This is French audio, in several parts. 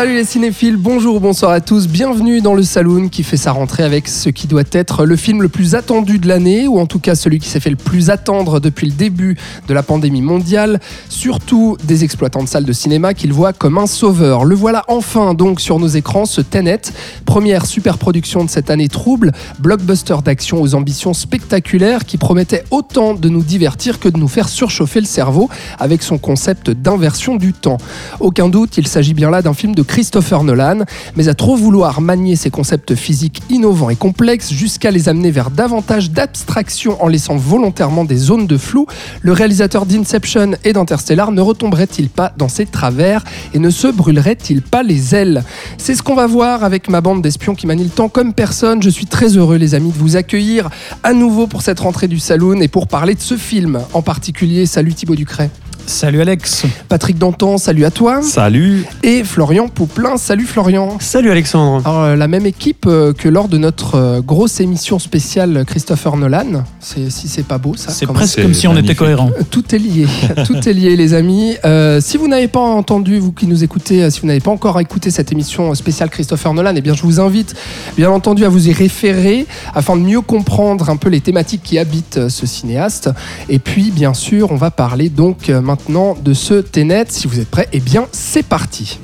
Salut les cinéphiles, bonjour, bonsoir à tous, bienvenue dans le Saloon qui fait sa rentrée avec ce qui doit être le film le plus attendu de l'année, ou en tout cas celui qui s'est fait le plus attendre depuis le début de la pandémie mondiale, surtout des exploitants de salles de cinéma qu'ils voient comme un sauveur. Le voilà enfin donc sur nos écrans, ce Tenet, première super production de cette année trouble, blockbuster d'action aux ambitions spectaculaires qui promettait autant de nous divertir que de nous faire surchauffer le cerveau avec son concept d'inversion du temps. Aucun doute, il s'agit bien là d'un film de Christopher Nolan, mais à trop vouloir manier ces concepts physiques innovants et complexes jusqu'à les amener vers davantage d'abstraction en laissant volontairement des zones de flou, le réalisateur d'Inception et d'Interstellar ne retomberait-il pas dans ses travers et ne se brûlerait-il pas les ailes? C'est ce qu'on va voir avec ma bande d'espions qui manie le temps comme personne. Je suis très heureux les amis de vous accueillir à nouveau pour cette rentrée du Saloon et pour parler de ce film en particulier. Salut Thibaut Ducret. Salut Alex. Patrick Danton, salut à toi. Salut. Et Florian Pouplin, salut Florian. Salut Alexandre. Alors, euh, la même équipe euh, que lors de notre euh, grosse émission spéciale Christopher Nolan. C'est, si c'est pas beau, ça. C'est presque comme si on était cohérent. Tout est lié. Tout est lié, les amis. Euh, si vous n'avez pas entendu, vous qui nous écoutez, si vous n'avez pas encore écouté cette émission spéciale Christopher Nolan, eh bien, je vous invite, bien entendu, à vous y référer afin de mieux comprendre un peu les thématiques qui habitent ce cinéaste. Et puis, bien sûr, on va parler donc euh, de ce Tenet. Si vous êtes prêts, eh bien, c'est parti.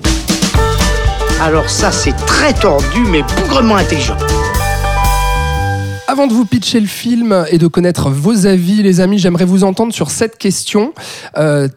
Alors ça, c'est très tordu, mais bougrement intelligent. Avant de vous pitcher le film et de connaître vos avis, les amis, j'aimerais vous entendre sur cette question. Euh,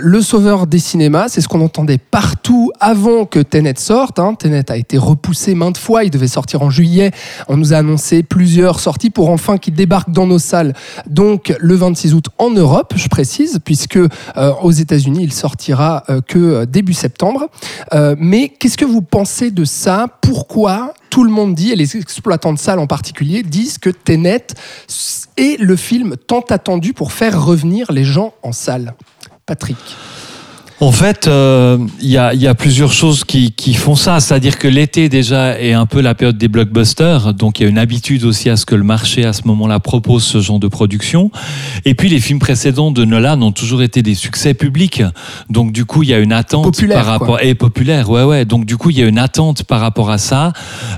le sauveur des cinémas, c'est ce qu'on entendait partout avant que Tenet sorte. Hein. A été repoussé maintes fois, il devait sortir en juillet. On nous a annoncé plusieurs sorties pour enfin qu'il débarque dans nos salles. Donc le 26 août en Europe, je précise, puisque euh, aux États-Unis, il sortira euh, que début septembre. Euh, mais qu'est-ce que vous pensez de ça? Pourquoi tout le monde dit, et les exploitants de salles en particulier, disent que Tenet est le film tant attendu pour faire revenir les gens en salle. Patrick. En fait, euh, il y, a, y a plusieurs choses qui, qui font ça. C'est-à-dire que l'été déjà est un peu la période des blockbusters, donc il y a une habitude aussi à ce que le marché à ce moment-là propose ce genre de production. Et puis les films précédents de Nolan ont toujours été des succès publics, donc du coup il y a une attente Populaire, par rapport et populaire, ouais ouais. Donc du coup il y a une attente par rapport à ça.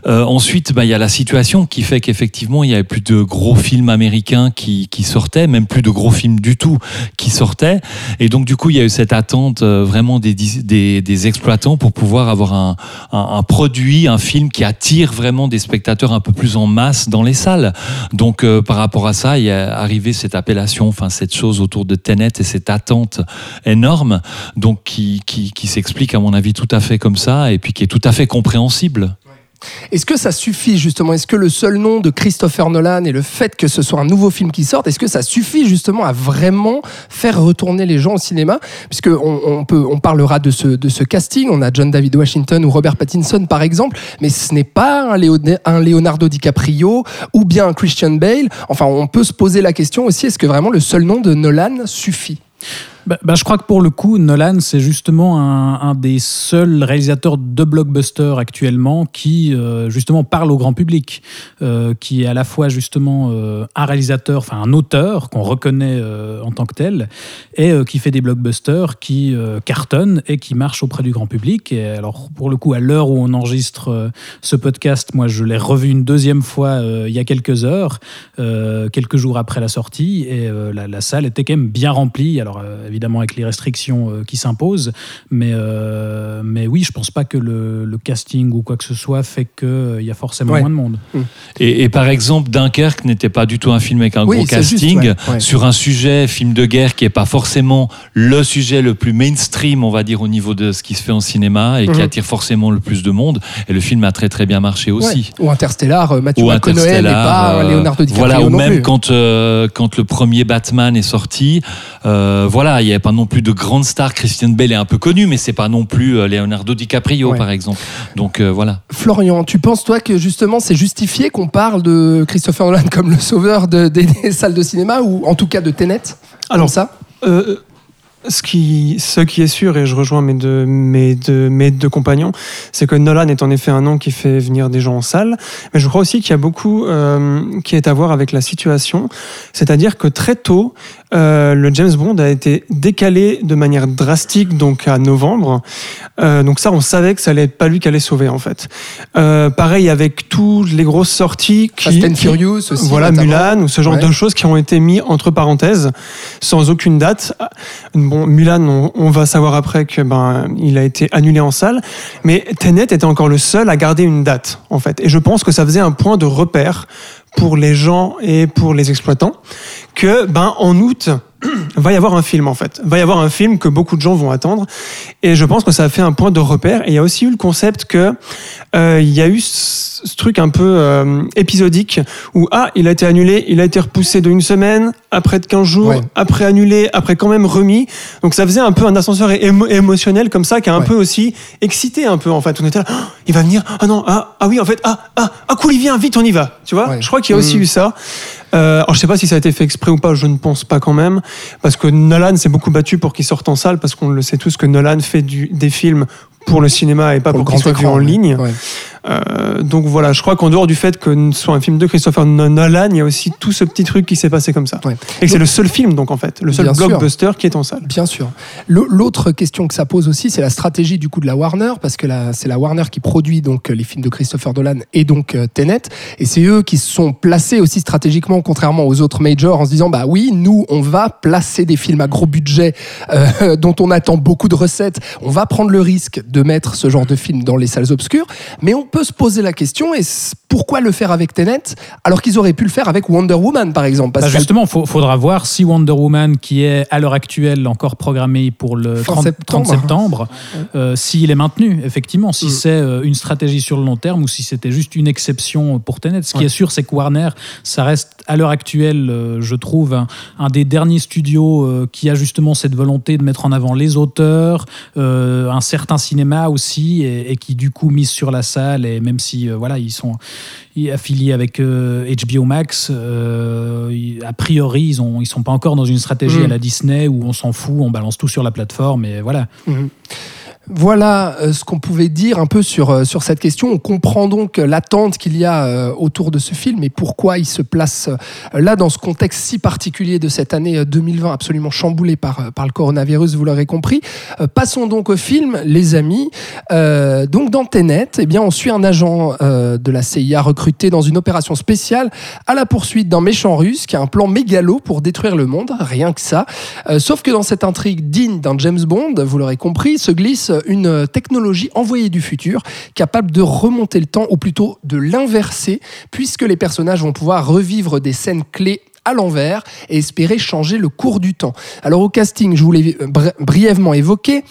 Euh, ensuite, bah, il y a la situation qui fait qu'effectivement il y avait plus de gros films américains qui, qui sortaient, même plus de gros films du tout qui sortaient. Et donc du coup il y a eu cette attente euh, vraiment des, exploitants pour pouvoir avoir un, produit, un film qui attire vraiment des spectateurs un peu plus en masse dans les salles. Donc euh, par rapport à ça, il y a arrivé cette appellation, enfin cette chose autour de Tenet et cette attente énorme, donc qui, qui s'explique à mon avis tout à fait comme ça et puis qui est tout à fait compréhensible. Est-ce que ça suffit justement? Est-ce que le seul nom de Christopher Nolan et le fait que ce soit un nouveau film qui sorte, est-ce que ça suffit justement à vraiment faire retourner les gens au cinéma? Puisque on, peut, on parlera de ce, casting. On a John David Washington ou Robert Pattinson par exemple, mais ce n'est pas un Leonardo DiCaprio ou bien un Christian Bale. Enfin, on peut se poser la question aussi est-ce que vraiment le seul nom de Nolan suffit? Bah, bah, je crois que pour le coup, Nolan, c'est justement un, des seuls réalisateurs de blockbuster actuellement qui, euh, justement, parle au grand public, euh, qui est à la fois, justement, euh, un réalisateur, enfin un auteur qu'on reconnaît en tant que tel, et qui fait des blockbusters qui cartonnent et qui marchent auprès du grand public. Et alors, pour le coup, à l'heure où on enregistre ce podcast, moi, je l'ai revu une deuxième fois il y a quelques heures, quelques jours après la sortie, et la, la salle était quand même bien remplie. Alors, euh, évidemment, avec les restrictions euh, qui s'imposent, mais, euh, mais oui, je pense pas que le, le casting ou quoi que ce soit fait qu'il y a forcément Ouais. moins de monde. Et, et par exemple, Dunkerque n'était pas du tout un film avec un Oui, gros juste, casting ouais, ouais. sur un sujet, film de guerre, qui est pas forcément le sujet le plus mainstream, on va dire, au niveau de ce qui se fait en cinéma et qui Mhm. attire forcément le plus de monde. Et le film a très très bien marché aussi. Ouais. Ou Interstellar, euh, Matthew Ou McConaughey n'est Interstellar, pas euh, Leonardo DiCaprio voilà, ou non même plus. quand euh, quand le premier Batman est sorti, euh, voilà, il n'y avait pas non plus de grande star. Christian Bale est un peu connu, mais c'est pas non plus euh, Leonardo DiCaprio, Ouais. par exemple. Donc euh, voilà. Florian, tu penses toi que justement c'est justifié qu'on parle de Christopher Nolan comme le sauveur de- des, des salles de cinéma ou en tout cas de Tenet? Alors, Comme ça? Euh, ce qui, ce qui est sûr, et je rejoins mes deux, mes deux, mes deux compagnons, c'est que Nolan est en effet un nom qui fait venir des gens en salle, mais je crois aussi qu'il y a beaucoup euh, qui est à voir avec la situation, c'est-à-dire que très tôt, euh, le James Bond a été décalé de manière drastique, donc à novembre. Euh, donc ça, on savait que ça allait être pas lui qui allait sauver en fait. Euh, pareil avec toutes les grosses sorties, qui, Fast and qui- Furious aussi. voilà notamment. Mulan ou ce genre Ouais. de choses qui ont été mis entre parenthèses sans aucune date. Bon, Mulan, on, on va savoir après que ben il a été annulé en salle, mais Tenet était encore le seul à garder une date en fait. Et je pense que ça faisait un point de repère pour les gens et pour les exploitants que ben en août va y avoir un film en fait. Va y avoir un film que beaucoup de gens vont attendre. Et je pense que ça a fait un point de repère. Et il y a aussi eu le concept que euh, il y a eu ce, truc un peu euh, épisodique où ah il a été annulé, il a été repoussé de une semaine, après de 15 jours, Ouais. après annulé, après quand même remis. Donc ça faisait un peu un ascenseur émo- émotionnel comme ça qui a un Ouais. peu aussi excité un peu en fait. On était là, Ah, il va venir. Ah non, ah, ah oui en fait, ah ah ah cool il vient, vite on y va. Tu vois? Ouais. Je crois qu'il y a aussi Mhm. eu ça. Euh, alors je sais pas si ça a été fait exprès ou pas, je ne pense pas quand même, parce que Nolan s'est beaucoup battu pour qu'il sorte en salle, parce qu'on le sait tous que Nolan fait du, des films pour le cinéma et pas Pour pour, qu'il soit vu en ligne. Ouais. Euh, donc voilà, je crois qu'en dehors du fait que ce soit un film de Christopher Nolan, il y a aussi tout ce petit truc qui s'est passé comme ça. Ouais. Et que c'est le seul film donc en fait, le seul sûr. blockbuster qui est en salle. Bien sûr. L'autre question que ça pose aussi, c'est la stratégie du coup de la Warner, parce que c'est la Warner qui produit donc les films de Christopher Nolan et donc euh, Tenet, et c'est eux qui se sont placés aussi stratégiquement, contrairement aux autres majors, en se disant bah oui, nous on va placer des films à gros budget euh, dont on attend beaucoup de recettes, on va prendre le risque de mettre ce genre de film dans les salles obscures, mais on peut se poser la question et pourquoi le faire avec Tenet alors qu'ils auraient pu le faire avec Wonder Woman par exemple, parce Bah, justement, il faudra voir si Wonder Woman, qui est à l'heure actuelle encore programmé pour le Fin 30, septembre. 30 septembre, euh, s'il est maintenu, effectivement, si Mm. c'est euh, une stratégie sur le long terme ou si c'était juste une exception pour Tenet. Ce qui Ouais. est sûr, c'est que Warner, ça reste à l'heure actuelle, euh, je trouve, un, un des derniers studios euh, qui a justement cette volonté de mettre en avant les auteurs, euh, un certain cinéma aussi, et, et qui du coup mise sur la salle, et même si euh, voilà, ils sont affiliés avec euh, HBO Max, euh, a priori, ils ils sont pas encore dans une stratégie Mm. à la Disney où on s'en fout, on balance tout sur la plateforme, et voilà. Mhm. Voilà euh, ce qu'on pouvait dire un peu sur, euh, sur cette question. On comprend donc l'attente qu'il y a euh, autour de ce film et pourquoi il se place là dans ce contexte si particulier de cette année euh, 2020 absolument chamboulée par, par le coronavirus, vous l'aurez compris. Passons donc au film, les amis. Donc dans Tenet, eh bien, on suit un agent de la CIA recruté dans une opération spéciale à la poursuite d'un méchant russe qui a un plan mégalo pour détruire le monde, rien que ça. Sauf que dans cette intrigue digne d'un James Bond, vous l'aurez compris, se glisse une technologie envoyée du futur capable de remonter le temps, ou plutôt de l'inverser, puisque les personnages vont pouvoir revivre des scènes clés à l'envers et espérer changer le cours du temps. Alors au casting, je vous l'ai bri- brièvement évoqué,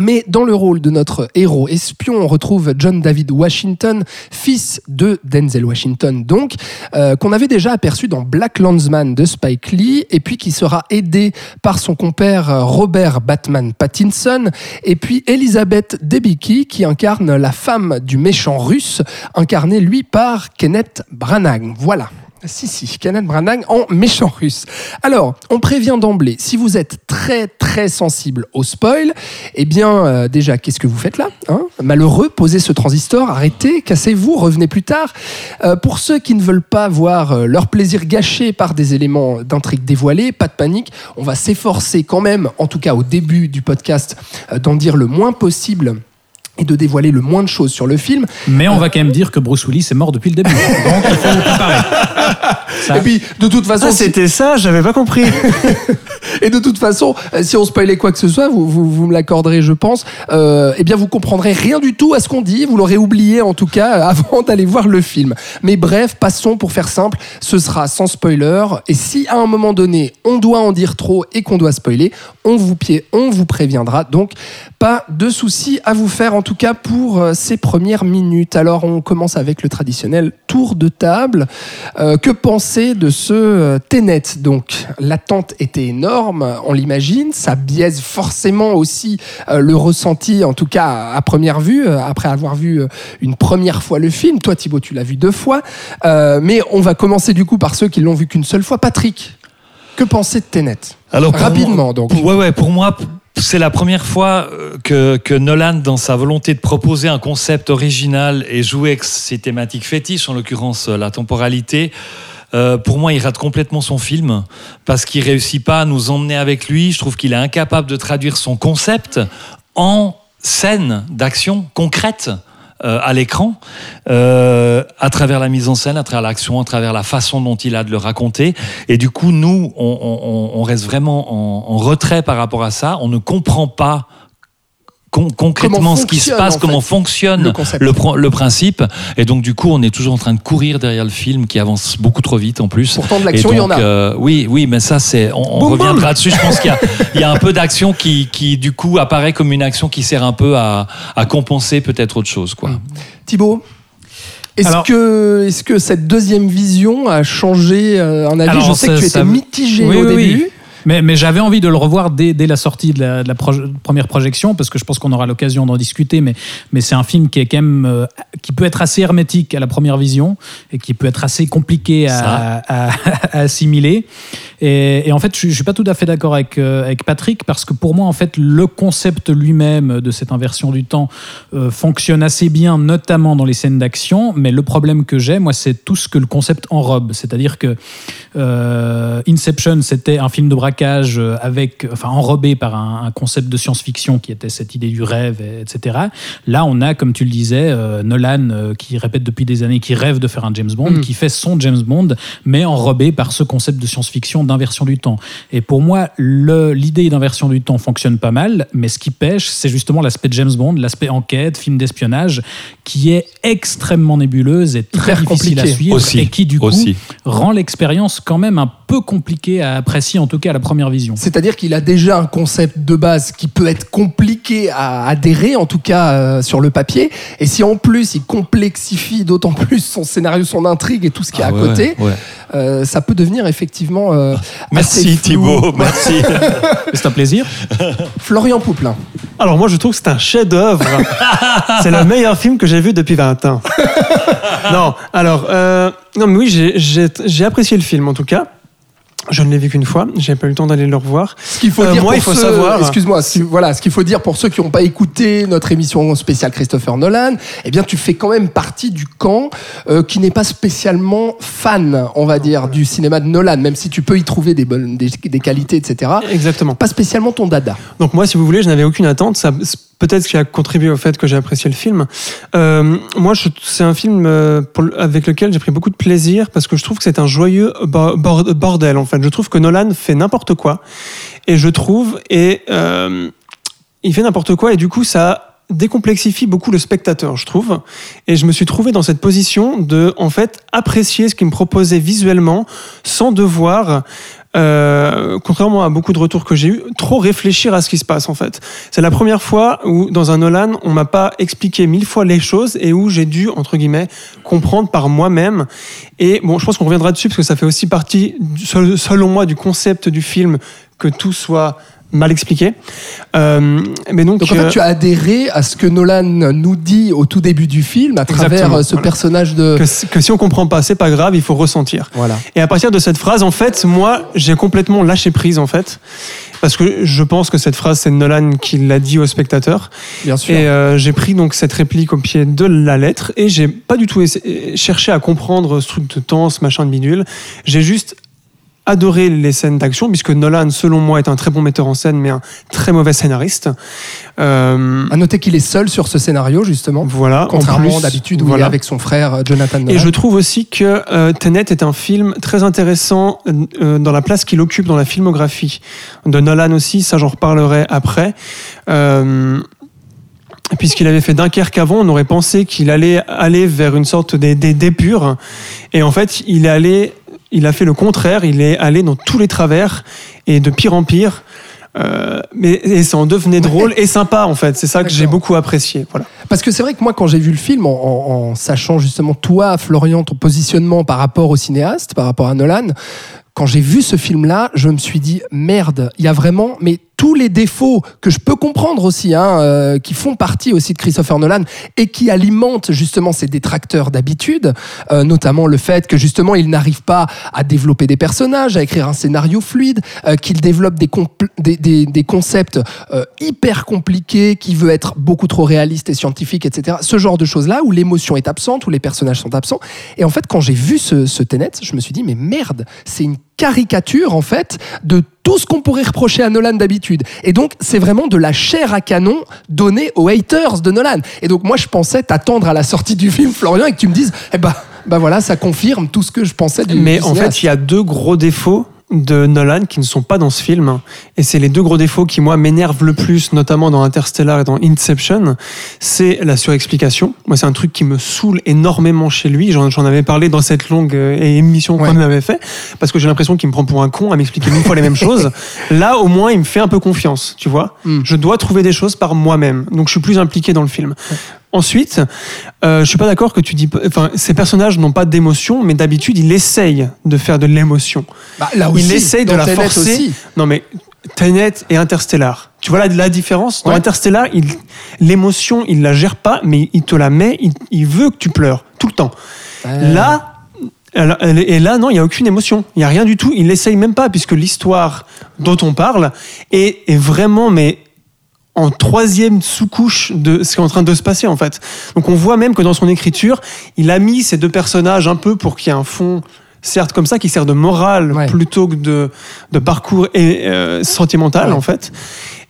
mais dans le rôle de notre héros espion, on retrouve John David Washington, fils de Denzel Washington, donc, euh, qu'on avait déjà aperçu dans Black Landsman de Spike Lee, et puis qui sera aidé par son compère euh, Robert Batman Pattinson, et puis Elizabeth Debicki, qui incarne la femme du méchant russe, incarnée lui par Kenneth Branagh. Voilà. Si, si, Kenneth Branagh en méchant russe. Alors, on prévient d'emblée, si vous êtes très très sensible au spoil, eh bien, euh, déjà, qu'est-ce que vous faites là hein? Malheureux, posez ce transistor, arrêtez, cassez-vous, revenez plus tard. Euh, pour ceux qui ne veulent pas voir euh, leur plaisir gâché par des éléments d'intrigue dévoilés, pas de panique, on va s'efforcer quand même, en tout cas au début du podcast, d'en dire le moins possible et de dévoiler le moins de choses sur le film. Mais on va quand même dire que Bruce Willis est mort depuis le début. Donc il faut vous préparer. Ça, Et puis, de toute façon, Ah, c'était ça, j'avais pas compris. Et de toute façon, euh, si on spoilait quoi que ce soit, vous, vous, vous me l'accorderez, je pense, euh, eh bien vous comprendrez rien du tout à ce qu'on dit, vous l'aurez oublié en tout cas euh, avant d'aller voir le film. Mais bref, passons pour faire simple, ce sera sans spoiler, et si à un moment donné on doit en dire trop et qu'on doit spoiler, on vous, pied, on vous préviendra, donc pas de souci à vous faire en tout cas pour euh, ces premières minutes. Alors on commence avec le traditionnel tour de table. Que penser de ce Tenet Donc? L'attente était énorme, on l'imagine, ça biaise forcément aussi euh, le ressenti, en tout cas à première vue, euh, après avoir vu euh, une première fois le film. Toi Thibaut, tu l'as vu deux fois, Euh, mais on va commencer du coup par ceux qui l'ont vu qu'une seule fois. Patrick Que penser de Tenet? Alors Rapidement, moi- donc. pour- ouais, ouais, pour moi, c'est la première fois que, que Nolan, dans sa volonté de proposer un concept original et jouer avec ses thématiques fétiches, en l'occurrence la temporalité, euh, pour moi, il rate complètement son film parce qu'il réussit pas à nous emmener avec lui. Je trouve qu'il est incapable de traduire son concept en scène d'action concrète euh, à l'écran, euh, à travers la mise en scène, à travers l'action, à travers la façon dont il a de le raconter. Et du coup, nous, on, reste vraiment en, en retrait par rapport à ça. On ne comprend pas con- concrètement ce qui se passe, en comment fait, fonctionne le principe. Et donc, du coup, on est toujours en train de courir derrière le film qui avance beaucoup trop vite en plus. Pourtant, de Et l'action, il y en donc, a. euh, oui, oui, mais ça, c'est. On, on Boum, reviendra dessus. Je pense qu'il y a, il y a un peu d'action qui, qui, du coup, apparaît comme une action qui sert un peu à, à compenser peut-être autre chose, quoi. Thibaut est-ce que, est que cette deuxième vision a changé euh, un avis? Alors, Je sais que tu ça- étais mitigé Oui, au oui, oui. Mais, mais j'avais envie de le revoir dès, dès la sortie de la, de la proje- première projection, parce que je pense qu'on aura l'occasion d'en discuter, mais, mais c'est un film qui est quand même euh, qui peut être assez hermétique à la première vision et qui peut être assez compliqué à, à- à assimiler. Et, et en fait, je, ne suis pas tout à fait d'accord avec, euh, avec Patrick, parce que pour moi, en fait, le concept lui-même de cette inversion du temps euh, fonctionne assez bien, notamment dans les scènes d'action. Mais le problème que j'ai, moi, c'est tout ce que le concept enrobe. C'est-à-dire que euh, Inception, c'était un film de braquage avec, enfin, enrobé par un, un concept de science-fiction qui était cette idée du rêve, et- etc. Là, on a, comme tu le disais, Nolan qui répète depuis des années qu'il rêve de faire un James Bond, Mm. qui fait son James Bond, mais enrobé par ce concept de science-fiction d'inversion du temps. Et pour moi, l'idée d'inversion du temps fonctionne pas mal, mais ce qui pêche, c'est justement l'aspect James Bond, l'aspect enquête, film d'espionnage, qui est extrêmement nébuleuse et très Hyper difficile à suivre, Aussi, et qui du coup aussi. rend l'expérience quand même un peu compliquée à apprécier, en tout cas à la première vision. C'est-à-dire qu'il a déjà un concept de base qui peut être compliqué à adhérer, en tout cas euh, sur le papier. Et si en plus il complexifie d'autant plus son scénario, son intrigue et tout ce qui est Ah à ouais, côté, ouais. euh, ça peut devenir effectivement. euh, assez Merci flou. Thibaut, merci. C'est un plaisir. Florian Pouplin. Alors moi je trouve que c'est un chef-d'œuvre. c'est le meilleur film que j'ai vu depuis 20 ans. non, alors euh, non mais oui j'ai apprécié le film en tout cas. Je ne l'ai vu qu'une fois, j'ai pas eu le temps d'aller le revoir. Ce qu'il faut Euh, dire moi, il faut ceux- savoir- Excuse-moi, voilà, ce qu'il faut dire pour ceux qui n'ont pas écouté notre émission spéciale Christopher Nolan, eh bien, tu fais quand même partie du camp euh, qui n'est pas spécialement fan, on va dire, du cinéma de Nolan, même si tu peux y trouver des bonnes, des, des qualités, etc. Exactement. Pas spécialement ton dada. Donc moi, si vous voulez, je n'avais aucune attente. Ça, peut-être ce qui a contribué au fait que j'ai apprécié le film. Euh, moi, c'est un film euh, avec lequel j'ai pris beaucoup de plaisir parce que je trouve que c'est un joyeux bo- bord- bordel. En fait, je trouve que Nolan fait n'importe quoi et je trouve et euh, il fait n'importe quoi et du coup ça décomplexifie beaucoup le spectateur, je trouve. Et je me suis trouvé dans cette position de, en fait, apprécier ce qu'il me proposait visuellement sans devoir, euh, contrairement à beaucoup de retours que j'ai eu, trop réfléchir à ce qui se passe, en fait. C'est la première fois où, dans un Nolan, on m'a pas expliqué mille fois les choses et où j'ai dû, entre guillemets, comprendre par moi-même. Et bon, je pense qu'on reviendra dessus parce que ça fait aussi partie, selon moi, du concept du film que tout soit mal expliqué. Euh, mais donc, Donc en fait, euh, tu as adhéré à ce que Nolan nous dit au tout début du film, à travers euh, ce voilà. personnage de. que, si- que si on comprend pas, c'est pas grave, il faut ressentir. Voilà. Et à partir de cette phrase, en fait, moi, j'ai complètement lâché prise, en fait. Parce que je pense que cette phrase, c'est Nolan qui l'a dit au spectateur. Bien sûr. Et euh, j'ai pris donc cette réplique au pied de la lettre et j'ai pas du tout cherché à comprendre ce truc de temps, ce machin de bidule. J'ai juste adoré les scènes d'action puisque Nolan, selon moi, est un très bon metteur en scène mais un très mauvais scénariste. Euh, À noter qu'il est seul sur ce scénario, justement. voilà. en Contrairement d'habitude où il voilà. est avec son frère euh, Jonathan Nolan. Et je trouve aussi que euh, Tenet est un film très intéressant euh, dans la place qu'il occupe dans la filmographie de Nolan aussi. Ça, j'en reparlerai après. Euh, Puisqu'il avait fait Dunkerque avant, on aurait pensé qu'il allait aller vers une sorte des, des, d'épure. Et en fait, il est allé, il a fait le contraire. Il est allé dans tous les travers et de pire en pire. Euh, mais et ça en devenait drôle et sympa en fait. C'est ça que j'ai beaucoup apprécié. Voilà. Parce que c'est vrai que moi, quand j'ai vu le film, en, en- en sachant justement toi, Florian, ton positionnement par rapport au cinéaste, par rapport à Nolan, quand j'ai vu ce film-là, je me suis dit merde, il y a vraiment mais tous les défauts que je peux comprendre aussi, hein, euh, qui font partie aussi de Christopher Nolan et qui alimentent justement ses détracteurs d'habitude, euh, notamment le fait que justement il n'arrive pas à développer des personnages, à écrire un scénario fluide, euh, qu'il développe des, des, des- des concepts euh, hyper compliqués, qui veut être beaucoup trop réaliste et scientifique, etc. Ce genre de choses-là où l'émotion est absente, où les personnages sont absents. Et en fait, quand j'ai vu ce, ce Tenet, je me suis dit, mais merde, c'est une caricature en fait de tout ce qu'on pourrait reprocher à Nolan d'habitude. Et donc, c'est vraiment de la chair à canon donnée aux haters de Nolan. Et donc, moi, je pensais t'attendre à la sortie du film, Florian, et que tu me dises, eh ben, bah voilà, ça confirme tout ce que je pensais du Mais en fait, il y a deux gros défauts de Nolan qui ne sont pas dans ce film. Et c'est les deux gros défauts qui, moi, m'énervent le plus, notamment dans Interstellar et dans Inception. C'est la surexplication. Moi, c'est un truc qui me saoule énormément chez lui. J'en avais parlé dans cette longue euh, émission Ouais. qu'on avait fait. Parce que j'ai l'impression qu'il me prend pour un con à m'expliquer mille fois les mêmes choses. Là, au moins, il me fait un peu confiance, tu vois. Mm. Je dois trouver des choses par moi-même. Donc, je suis plus impliqué dans le film. Ensuite, euh, je suis pas d'accord que tu dis. Enfin, ces personnages n'ont pas d'émotion, mais d'habitude, il essaye de faire de l'émotion. Bah, là il aussi, essaye de dans la Tenet forcer. aussi. Non, mais Tenet et Interstellar. Tu vois la, la différence? Dans Ouais. Interstellar, il- l'émotion, il la gère pas, mais il te la met, il, il veut que tu pleures, tout le temps. Euh, Là, et là, non, il n'y a aucune émotion. Il n'y a rien du tout. Il l'essaye même pas, puisque l'histoire dont on parle est, est vraiment, mais en troisième sous-couche de ce qui est en train de se passer, en fait. Donc on voit même que dans son écriture, il a mis ces deux personnages un peu pour qu'il y ait un fond, certes comme ça, qui sert de morale Ouais. plutôt que de, de parcours et, euh, sentimental, Ouais. en fait.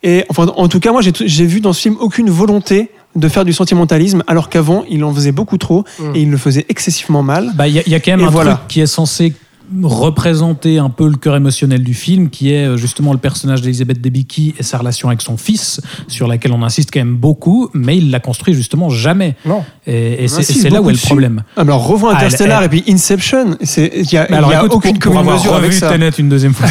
Et enfin, en tout cas, moi, j'ai vu dans ce film aucune volonté de faire du sentimentalisme, alors qu'avant, il en faisait beaucoup trop Mm. et il le faisait excessivement mal. Bah, Il y, a- il y a quand même Et un voilà. truc qui est censé représenter un peu le cœur émotionnel du film, qui est euh, justement le personnage d'Elisabeth Debicki et sa relation avec son fils, sur laquelle on insiste quand même beaucoup, mais il l'a construit justement jamais. Non. Et, et c'est là où est le problème. Alors, revois Ah, elle- Interstellar elle- et puis Inception. c'est- Il y a, alors y a écoute, aucune pour, pour commune avoir mesure avec revu ça. Tenet une deuxième fois,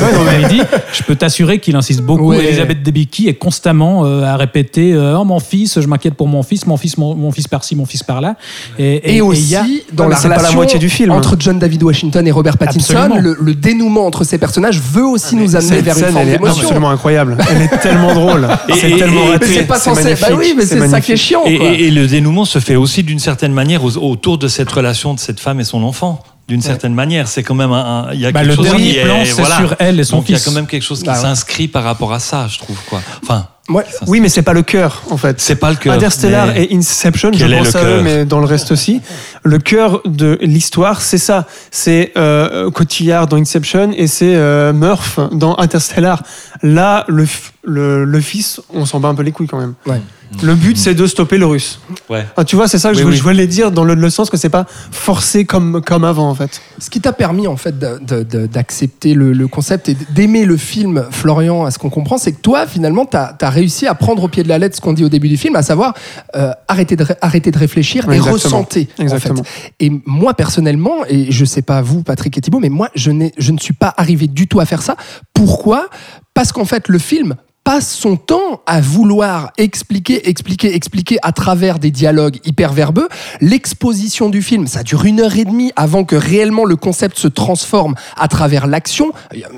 dit, je peux t'assurer qu'il insiste beaucoup. Ouais. Elisabeth Debicki est constamment euh, à répéter euh, Oh, mon fils, je m'inquiète pour mon fils, mon fils, mon, mon fils par-ci, mon fils par-là. Et, Et, aussi, il y a- dans la pas la relation moitié du film. entre John David Washington et Robert Pattinson, Absolument. Le, le dénouement entre ces personnages veut aussi nous amener Cette vers une scène, forme elle est d'émotion. absolument incroyable. Elle est tellement drôle. C'est tellement raté. Mais c'est pas censé. Bah oui, mais c'est ça qui est chiant. Et, quoi. et- et le dénouement se fait aussi d'une certaine manière aux- autour de cette relation de cette femme et son enfant. D'une certaine manière, c'est quand même un. un- Il y a Bah, quelque le chose dernier plan, c'est voilà. sur elle et son Donc il y a fils. quand même quelque chose qui Bah ouais. s'inscrit par rapport à ça, je trouve quoi. Enfin, Ouais. Oui, mais c'est pas le cœur, en fait. c'est pas le cœur. Interstellar et Inception, je pense à eux, mais dans le reste aussi. Le cœur de l'histoire, c'est ça. C'est euh, Cotillard dans Inception et c'est euh, Murph dans Interstellar. Là, le, le, le fils, on s'en bat un peu les couilles quand même. Ouais. Le but, c'est de stopper le russe. Ouais. Ah, tu vois, c'est ça que Oui, je, oui. je voulais dire dans le, le sens que c'est pas forcé comme, comme avant, en fait. Ce qui t'a permis en fait d'accepter le, le concept et d'aimer le film, Florian, à ce qu'on comprend, c'est que toi, finalement, tu as, réussi à prendre au pied de la lettre ce qu'on dit au début du film, à savoir euh, arrêter, de, arrêter de réfléchir et Exactement. ressentir. en Exactement. fait. Et moi, personnellement, et je sais pas vous, Patrick et Thibault, mais moi, je, n'ai- je ne suis pas arrivé du tout à faire ça. Pourquoi? Parce qu'en fait, le film passe son temps à vouloir expliquer, expliquer, expliquer à travers des dialogues hyper verbeux. L'exposition du film, ça dure une heure et demie avant que réellement le concept se transforme à travers l'action.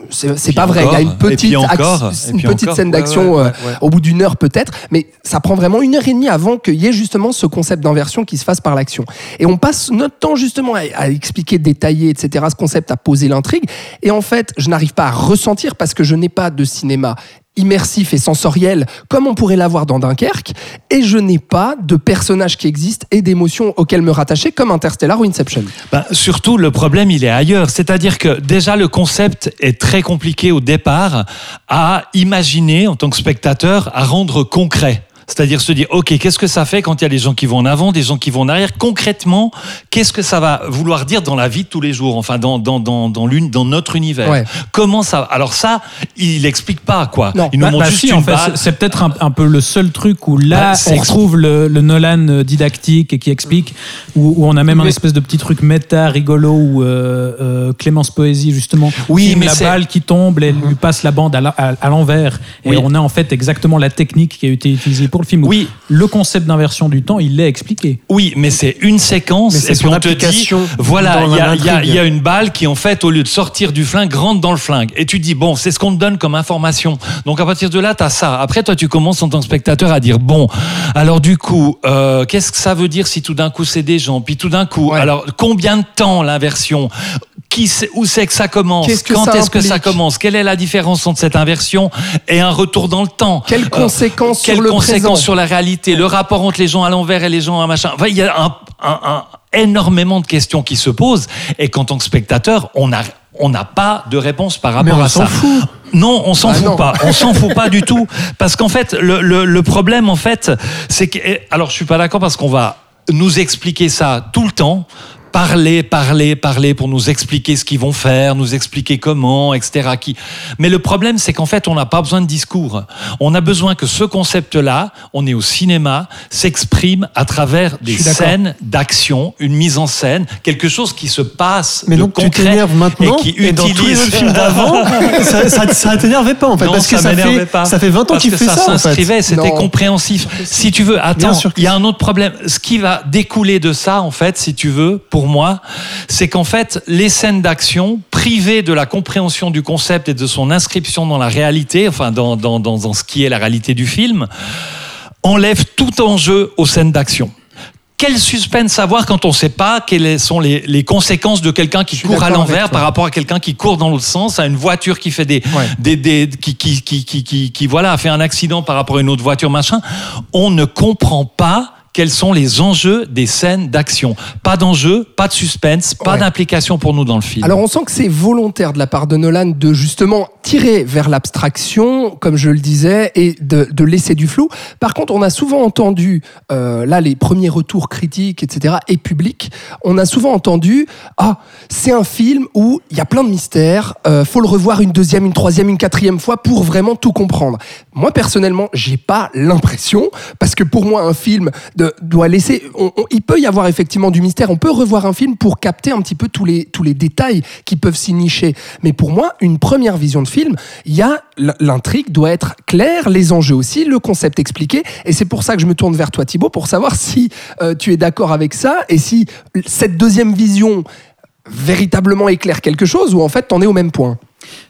C'est c'est pas vrai, il y a une petite, encore, action- et une petite encore. scène d'action ouais, euh, ouais, au bout d'une heure peut-être, mais ça prend vraiment une heure et demie avant qu'il y ait justement ce concept d'inversion qui se fasse par l'action. Et on passe notre temps justement à, à expliquer, détailler, etc. ce concept, à poser l'intrigue. Et en fait, je n'arrive pas à ressentir parce que je n'ai pas de cinéma immersif et sensoriel comme on pourrait l'avoir dans Dunkerque et je n'ai pas de personnages qui existent et d'émotions auxquelles me rattacher comme Interstellar ou Inception. Ben, surtout, le problème, il est ailleurs. C'est-à-dire que déjà, le concept est très compliqué au départ à imaginer en tant que spectateur, à rendre concret. C'est-à-dire se dire, OK, qu'est-ce que ça fait quand il y a des gens qui vont en avant, des gens qui vont en arrière? Concrètement, qu'est-ce que ça va vouloir dire dans la vie de tous les jours, enfin, dans, dans, dans, dans, l'une- dans notre univers Ouais. Comment ça Alors ça, il n'explique pas, quoi. Non. il nous Bah, montre bah juste si, une en fait, balle. c'est- peut-être un, un peu le seul truc où là, Bah, on retrouve le, le Nolan euh, didactique et qui explique, où, où on a même un Mais- espèce de petit truc méta rigolo où euh, euh, Clémence Poésie justement Oui, mais la c'est- balle qui tombe, elle lui passe la bande à la- à- à l'envers et Oui. on a en fait exactement la technique qui a été utilisée pour le film. où Oui. Le concept d'inversion du temps, il l'est expliqué. Oui, mais c'est une séquence et puis on te dit, voilà, il y, a- y y une balle qui en fait, au lieu de sortir du flingue, rentre dans le flingue. Et tu dis, bon, c'est ce qu'on te donne comme information. Donc à partir de là, tu as ça. Après, toi, tu commences en tant que spectateur à dire, bon, alors du coup, euh, qu'est-ce que ça veut dire si tout d'un coup c'est des gens? Puis tout d'un coup, Ouais. alors combien de temps l'inversion? Qui où c'est que ça commence que Quand est-ce que ça commence Quelle est la différence entre cette inversion et un retour dans le temps? Quelles Euh, conséquences quelles sur le conséquences présent? sur la réalité, le rapport entre les gens à l'envers et les gens à machin? Enfin, il y a un, un- un- énormément de questions qui se posent et qu'en tant que spectateur, on n'a on n'a pas de réponse par rapport Mais on à s'en ça. fout. Non, on s'en Ah fout non. pas. On s'en fout pas du tout parce qu'en fait, le, le- le problème en fait, c'est que alors je suis pas d'accord parce qu'on va nous expliquer ça tout le temps. Parler, parler, parler pour nous expliquer ce qu'ils vont faire, nous expliquer comment, etc. Qui... Mais le problème, c'est qu'en fait, on n'a pas besoin de discours. On a besoin que ce concept-là, on est au cinéma, s'exprime à travers des scènes d'action, une mise en scène, quelque chose qui se passe Mais de donc tu concret t'énerves maintenant et qui et dans tous les utilise autres films d'avant, ça, ça, ça t'énervait pas en fait non, parce que ça fait pas. ça fait 20 ans Parce qu'il que fait ça, en fait. s'inscrivait, c'était compréhensif. Si tu veux, attends, il y a un autre problème. Ce qui va découler de ça, en fait, si tu veux, pour moi, c'est qu'en fait, les scènes d'action, privées de la compréhension du concept et de son inscription dans la réalité, enfin, dans, dans, dans, dans ce qui est la réalité du film, enlèvent tout enjeu aux scènes d'action. Quel suspense savoir quand on ne sait pas quelles sont les, les conséquences de quelqu'un qui court à l'envers par rapport à quelqu'un qui court dans l'autre sens, à une voiture qui fait des, Ouais. des, des- qui, qui, qui, qui, qui, qui, voilà, a fait un accident par rapport à une autre voiture, machin. On ne comprend pas quels sont les enjeux des scènes d'action. Pas d'enjeu, pas de suspense, pas Ouais. d'implication pour nous dans le film. Alors on sent que c'est volontaire de la part de Nolan de justement tirer vers l'abstraction, comme je le disais, et de, de laisser du flou. Par contre, on a souvent entendu, euh, là les premiers retours critiques, etc., et publics, on a souvent entendu, ah, c'est un film où il y a plein de mystères, euh, faut le revoir une deuxième, une troisième, une quatrième fois pour vraiment tout comprendre. Moi personnellement, j'ai pas l'impression, parce que pour moi un film doit laisser, il peut y avoir effectivement du mystère, on peut revoir un film pour capter un petit peu tous les, tous les détails qui peuvent s'y nicher. Mais pour moi, une première vision de film, il y a l'intrigue doit être claire, les enjeux aussi, le concept expliqué, et c'est pour ça que je me tourne vers toi Thibaut pour savoir si euh, tu es d'accord avec ça et si cette deuxième vision véritablement éclaire quelque chose ou en fait t'en es au même point.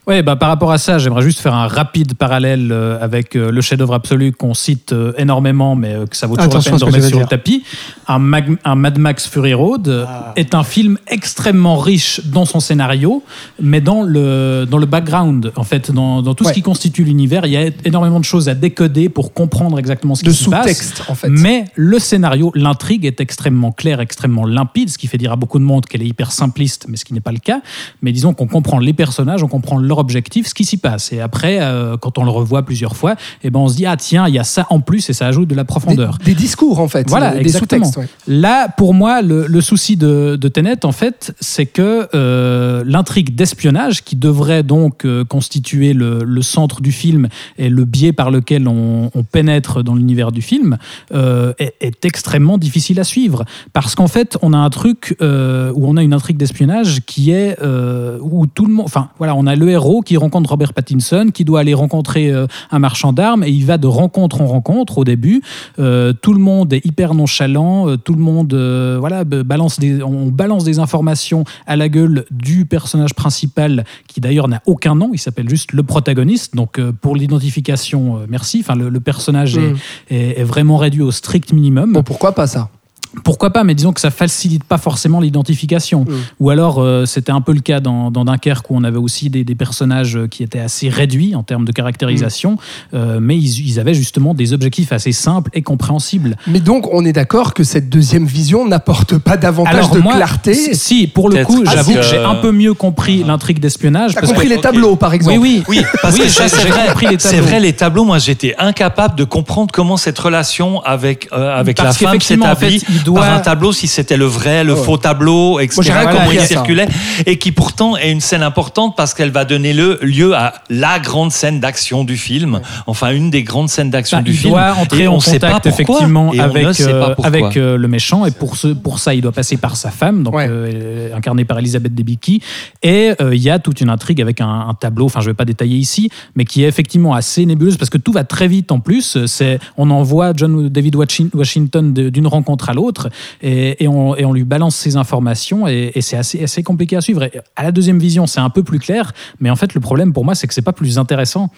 Ouais, bah, par rapport à ça, j'aimerais juste faire un rapide parallèle euh, avec euh, le chef-d'œuvre absolu qu'on cite euh, énormément, mais que ça vaut toujours Attention la peine de remettre sur le tapis. Un, Mag- un Mad Max Fury Road euh, est un film extrêmement riche dans son scénario, mais dans le, dans le background, en fait, dans, dans tout Ouais. ce qui constitue l'univers, il y a énormément de choses à décoder pour comprendre exactement ce De qui se passe. sous-texte en fait. Mais le scénario, l'intrigue est extrêmement claire, extrêmement limpide, ce qui fait dire à beaucoup de monde qu'elle est hyper simpliste, mais ce qui n'est pas le cas. Mais disons qu'on comprend les personnages, on comprend leur objectif, ce qui s'y passe. Et après, euh, quand on le revoit plusieurs fois, eh ben on se dit ah tiens, il y a ça en plus et ça ajoute de la des, profondeur. des discours en fait, Voilà, des exactement. sous-textes. ouais. Là, pour moi, le, le souci de, de Tenet, en fait, c'est que euh, l'intrigue d'espionnage, qui devrait donc euh, constituer le, le centre du film et le biais par lequel on, on pénètre dans l'univers du film, euh, est, est extrêmement difficile à suivre. Parce qu'en fait, on a un truc euh, où on a une intrigue d'espionnage qui est euh, où tout le monde. Enfin, voilà, on a le héros qui rencontre Robert Pattinson, qui doit aller rencontrer euh, un marchand d'armes, et il va de rencontre en rencontre au début. Euh, tout le monde est hyper nonchalant, euh, tout le monde euh, voilà, balance des, on balance des informations à la gueule du personnage principal, qui d'ailleurs n'a aucun nom, il s'appelle juste le protagoniste. Donc euh, pour l'identification, merci. Enfin, le, le personnage est- Mm. est, est vraiment réduit au strict minimum. Bon, pourquoi pas ça? Pourquoi pas, mais disons que ça facilite pas forcément l'identification. Mm. Ou alors, euh, c'était un peu le cas dans, dans Dunkerque où on avait aussi des, des personnages euh, qui étaient assez réduits en termes de caractérisation, euh, mais ils, ils avaient justement des objectifs assez simples et compréhensibles. Mais donc, on est d'accord que cette deuxième vision n'apporte pas davantage de moi, clarté. si- pour le coup, j'avoue que que- j'ai un peu mieux compris l'intrigue d'espionnage. T'as compris que- les tableaux, par exemple. Oui, oui. Oui, parce Oui, que ça, j'ai- c'est vrai, compris les C'est tableaux. vrai, les tableaux, moi j'étais incapable de comprendre comment cette relation avec, euh, avec la femme qu'effectivement, en fait, s'établit doit- par un tableau si c'était le vrai, le Ouais. faux tableau, etc. Moi, rien compris ça. circulait, et qui pourtant est une scène importante parce qu'elle va donner le lieu à la grande scène d'action du film, enfin une des grandes scènes d'action Bah, du il film. doit entrer et en on sait pas pourquoi, effectivement et on avec, ne sait pas euh, pourquoi. avec euh, le méchant et pour, ce, pour ça il doit passer par sa femme donc Ouais. euh, incarnée par Elisabeth Debicki et euh, il y a toute une intrigue avec un, un tableau enfin je vais pas détailler ici mais qui est effectivement assez nébuleuse parce que tout va très vite en plus c'est on envoie John David Washing- Washington d'une rencontre à l'autre et, on, lui balance ses informations et, c'est assez, compliqué à suivre à la deuxième vision c'est un peu plus clair mais en fait le problème pour moi c'est que c'est pas plus intéressant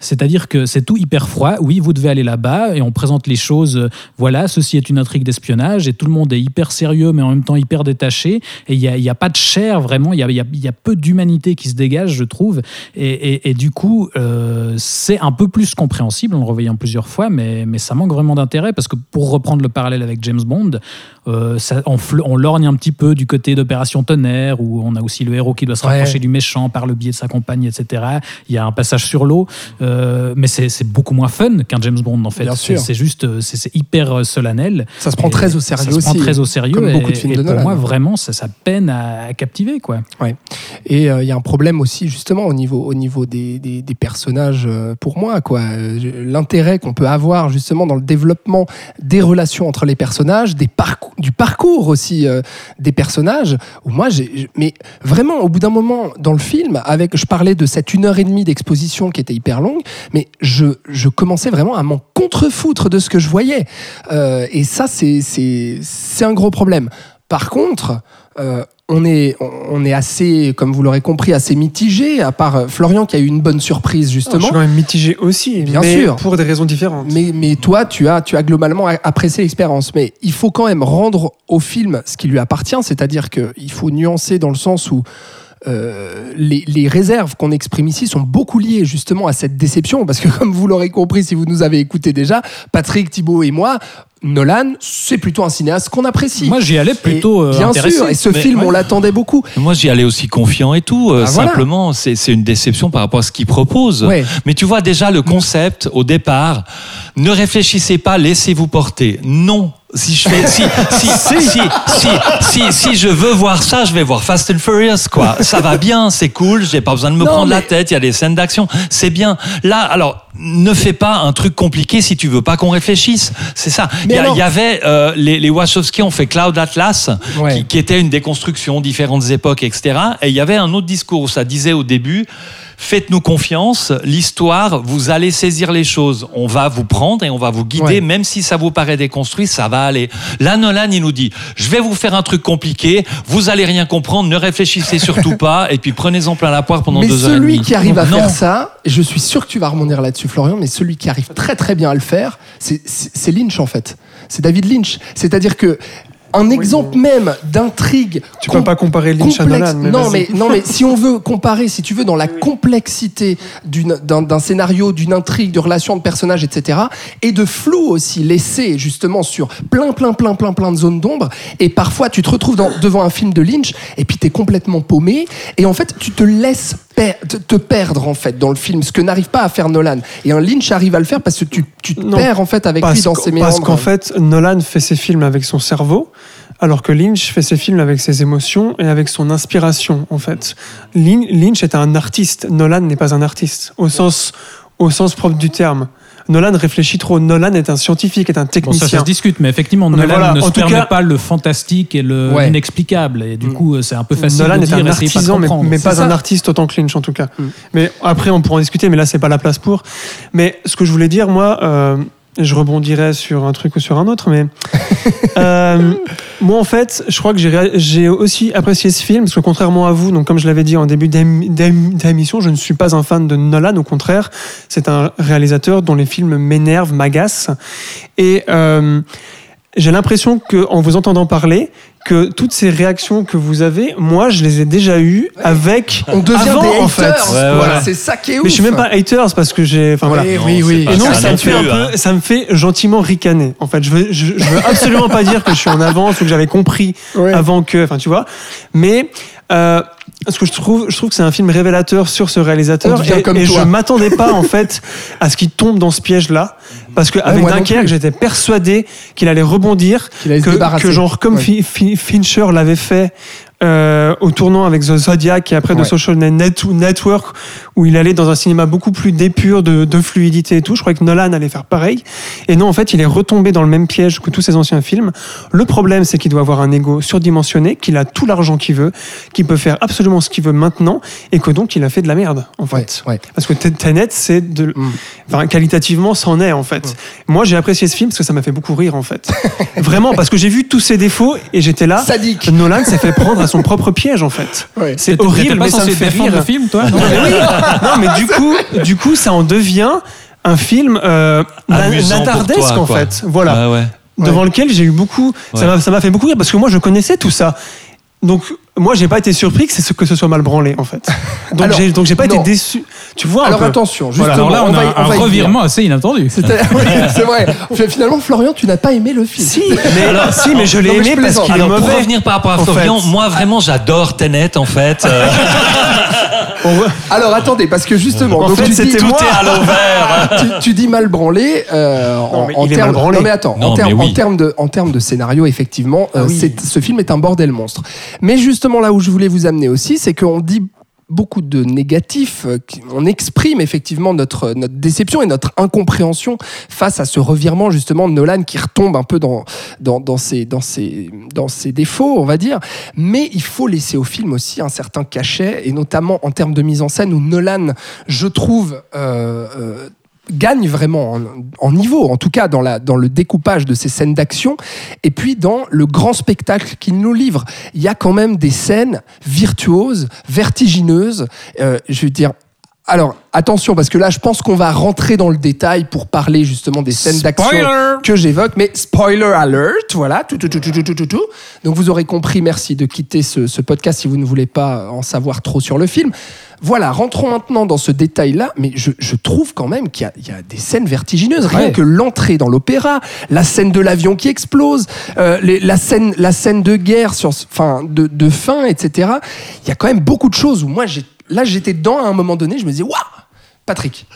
c'est-à-dire que c'est tout hyper froid. Oui, vous devez aller là-bas et on présente les choses. euh, Voilà, ceci est une intrigue d'espionnage et tout le monde est hyper sérieux mais en même temps hyper détaché. Et il n'y a, pas de chair vraiment. Il y a, peu d'humanité qui se dégage, je trouve. Et, du coup, euh, c'est un peu plus compréhensible en le revoyant plusieurs fois, mais ça manque vraiment d'intérêt parce que pour reprendre le parallèle avec James Bond, euh, ça- on, lorgne un petit peu du côté d'Opération Tonnerre où on a aussi le héros qui doit se Ouais. rapprocher du méchant par le biais de sa compagne, etc. Il y a un passage sur l'eau. Euh, mais c'est beaucoup moins fun qu'un James Bond en fait. C'est juste, c'est hyper euh, solennel. Ça se prend Et très au sérieux Ça se prend aussi. très au sérieux. comme et, beaucoup de films et de pour Nolan. moi, vraiment, ça, ça peine à, à captiver quoi. Et euh, il y a un problème aussi justement au niveau, au niveau des, des- des personnages pour moi. quoi. L'intérêt qu'on peut avoir justement dans le développement des relations entre les personnages, des parcours, du parcours aussi euh, des personnages. Où moi, j'ai, mais vraiment au bout d'un moment dans le film, avec, je parlais de cette une heure et demie d'exposition qui était hyper longue, mais je, je commençais vraiment à m'en contrefoutre de ce que je voyais. Euh, et ça, c'est, c'est, c'est un gros problème. Par contre, euh, on est, on est assez, comme vous l'aurez compris, assez mitigé, à part euh, Florian qui a eu une bonne surprise Je justement. suis quand même mitigé aussi, Bien mais sûr. pour des raisons différentes. Mais, mais toi, tu as, tu as globalement apprécié l'expérience. Mais il faut quand même rendre au film ce qui lui appartient, c'est-à-dire qu'il faut nuancer dans le sens où euh, les, les réserves qu'on exprime ici sont beaucoup liées justement à cette déception, parce que comme vous l'aurez compris si vous nous avez écouté déjà, Patrick, Thibault et moi, Nolan, c'est plutôt un cinéaste qu'on apprécie. Moi, j'y allais plutôt euh, bien intéressé. sûr, et ce film, ouais. on l'attendait beaucoup. Moi, j'y allais aussi confiant et tout. euh, Ah, voilà. simplement, c'est c'est une déception par rapport à ce qu'il propose. Ouais. Mais tu vois déjà le concept au départ. Ne réfléchissez pas, laissez-vous porter. Non. Si je fais, si, si, si, si, si, si je veux voir ça, je vais voir Fast and Furious, quoi. Ça va bien, c'est cool, j'ai pas besoin de me Non, prendre la tête, il y a des scènes d'action, c'est bien. Là, alors, ne fais pas un truc compliqué si tu veux pas qu'on réfléchisse. C'est ça. Il y, alors- avait, euh, les, les Wachowski ont fait Cloud Atlas, Ouais. qui, qui était une déconstruction, différentes époques, etc. Et il y avait un autre discours où ça disait au début, faites-nous confiance, l'histoire, vous allez saisir les choses, on va vous prendre et on va vous guider, Ouais. même si ça vous paraît déconstruit, ça va aller. Là, Nolan, il nous dit, je vais vous faire un truc compliqué, vous allez rien comprendre, ne réfléchissez surtout pas, et puis prenez-en plein la poire pendant mais deux heures et celui demie. qui arrive à Non. faire ça, et je suis sûr que tu vas rebondir là-dessus, Florian, mais celui qui arrive très très bien à le faire, c'est Lynch en fait. C'est David Lynch. C'est-à-dire que un exemple même d'intrigue. Tu peux pas comparer Lynch à Nolan, mais non, mais, non, mais si on veut comparer, si tu veux, dans la complexité d'une- d'un d'un scénario, d'une intrigue, de relations de personnages, etc., et de flou aussi laissé justement sur plein, plein, plein, plein, plein de zones d'ombre, et parfois tu te retrouves dans- devant un film de Lynch, et puis t'es complètement paumé, et en fait tu te laisses per- te, perdre en fait dans le film, ce que n'arrive pas à faire Nolan. Et un Lynch arrive à le faire parce que tu, tu te Non, perds en fait avec lui dans ses méandres. Parce qu'en fait, Nolan fait ses films avec son cerveau, alors que Lynch fait ses films avec ses émotions et avec son inspiration, en fait. Lynch est un artiste, Nolan n'est pas un artiste, au sens, au sens propre du terme. Nolan réfléchit trop. Nolan est un scientifique, est un Bon, ça, ça technicien. se discute, mais effectivement, Mais Nolan voilà, ne en se tout permet cas- pas le fantastique et le Ouais. l'inexplicable. Et du Mm. coup, c'est un peu facile Nolan de est dire, un essayez pas de artisan, mais, pas un artiste autant que Lynch en tout cas. Mm. Mais après, on pourra en discuter, mais là, c'est pas la place pour. Mais ce que je voulais dire, moi, euh, je rebondirais sur un truc ou sur un autre, mais euh, moi, en fait, je crois que j'ai aussi apprécié ce film, parce que contrairement à vous, donc comme je l'avais dit en début d'ém- d'ém- d'émission, je ne suis pas un fan de Nolan, au contraire, c'est un réalisateur dont les films m'énervent, m'agacent, et euh, j'ai l'impression que, en vous entendant parler, que toutes ces réactions que vous avez, moi, je les ai déjà eues avec On devient avant, des en haters. fait. Ouais, voilà, ouais. c'est ça qui est ouf. Mais je suis même pas haters parce que j'ai, enfin voilà. Oui, oui, oui. Et donc ça ça me fait un plus, hein. peu, ça me fait gentiment ricaner. En fait, je veux, je, je veux absolument pas dire que je suis en avance ou que j'avais compris Ouais. avant que, enfin tu vois. Mais euh, ce que je trouve, je trouve que c'est un film révélateur sur ce réalisateur et, comme et toi. je m'attendais pas en fait à ce qu'il tombe dans ce piège-là Parce qu'avec moi non Dunkerque, j'étais persuadé qu'il allait rebondir, allait se que, que genre comme Ouais. Fi- Fi- Fincher l'avait fait euh, au tournant avec The Zodiac et après Ouais. The Social Net- Network, où il allait dans un cinéma beaucoup plus d'épure, de, de fluidité et tout. Je croyais que Nolan allait faire pareil. Et non, en fait, il est retombé dans le même piège que tous ses anciens films. Le problème, c'est qu'il doit avoir un ego surdimensionné, qu'il a tout l'argent qu'il veut, qu'il peut faire absolument ce qu'il veut maintenant, et que donc il a fait de la merde, en fait. ouais. Parce que Tenet, c'est de. Mm. Enfin, qualitativement, c'en est, en fait. Moi, j'ai apprécié ce film parce que ça m'a fait beaucoup rire, en fait. Vraiment, parce que j'ai vu tous ses défauts et j'étais là. Sadique. Nolan s'est fait prendre à son propre piège, en fait. Ouais. C'est horrible, pas mais ça me fait rire. le film, toi non Mais oui. non, mais du coup, du coup, ça en devient un film euh, natardesque, toi, en quoi. fait. Voilà. Ouais, ouais. Devant lequel j'ai eu beaucoup. Ça Ouais. m'a- Ça m'a fait beaucoup rire parce que moi, je connaissais tout ça. Donc, moi, j'ai pas été surpris que, c'est ce- que ce soit mal branlé, en fait. Donc, j'ai donc j'ai pas non. été déçu. Tu vois un Alors peu. attention, Voilà. justement, Alors là, on, va a y- un va y revirement assez inattendu. Oui, c'est vrai. Finalement, Florian, tu n'as pas aimé le film. Si, mais, si, mais je l'ai mais je aimé parce qu'il est Alors pour mauvais. revenir par rapport à Florian, fait. moi vraiment j'adore Tenet en fait. Euh, On Alors attendez, parce que justement, En donc fait, tu dis, tout moi. est à l'envers. tu, tu dis mal branlé. euh, en, Non, mais en il est termes- mal branlé. Non mais attends, en Non, termes mais oui. en termes de, en termes de scénario, effectivement, euh, Ah oui. c'est- ce film est un bordel monstre. Mais justement là où je voulais vous amener aussi, c'est qu'on dit beaucoup de négatifs, euh, on exprime effectivement notre, notre déception et notre incompréhension face à ce revirement justement de Nolan qui retombe un peu dans, dans, dans, ses, dans, ses, dans ses défauts, on va dire. Mais il faut laisser au film aussi un certain cachet, et notamment en termes de mise en scène où Nolan, je trouve, euh, euh, gagne vraiment en, en niveau, en tout cas dans, la, dans le découpage de ces scènes d'action, et puis dans le grand spectacle qu'il nous livre. Il y a quand même des scènes virtuoses, vertigineuses, euh, je veux dire... Alors, attention, parce que là, je pense qu'on va rentrer dans le détail pour parler justement des scènes d'action que j'évoque. Mais spoiler alert, voilà, tout, tout, tout, tout, tout, tout, tout. Donc, vous aurez compris, merci de quitter ce, podcast si vous ne voulez pas en savoir trop sur le film. Voilà, rentrons maintenant dans ce détail-là, mais je, je, trouve quand même qu'il y, y, a des scènes vertigineuses. Rien que l'entrée dans l'opéra, la scène de l'avion qui explose, euh, les, la, scène, la scène de guerre sur, fin, de, de fin, etc. Il y a quand même beaucoup de choses où moi j'ai là, j'étais dedans à un moment donné, je me disais, waouh, Patrick.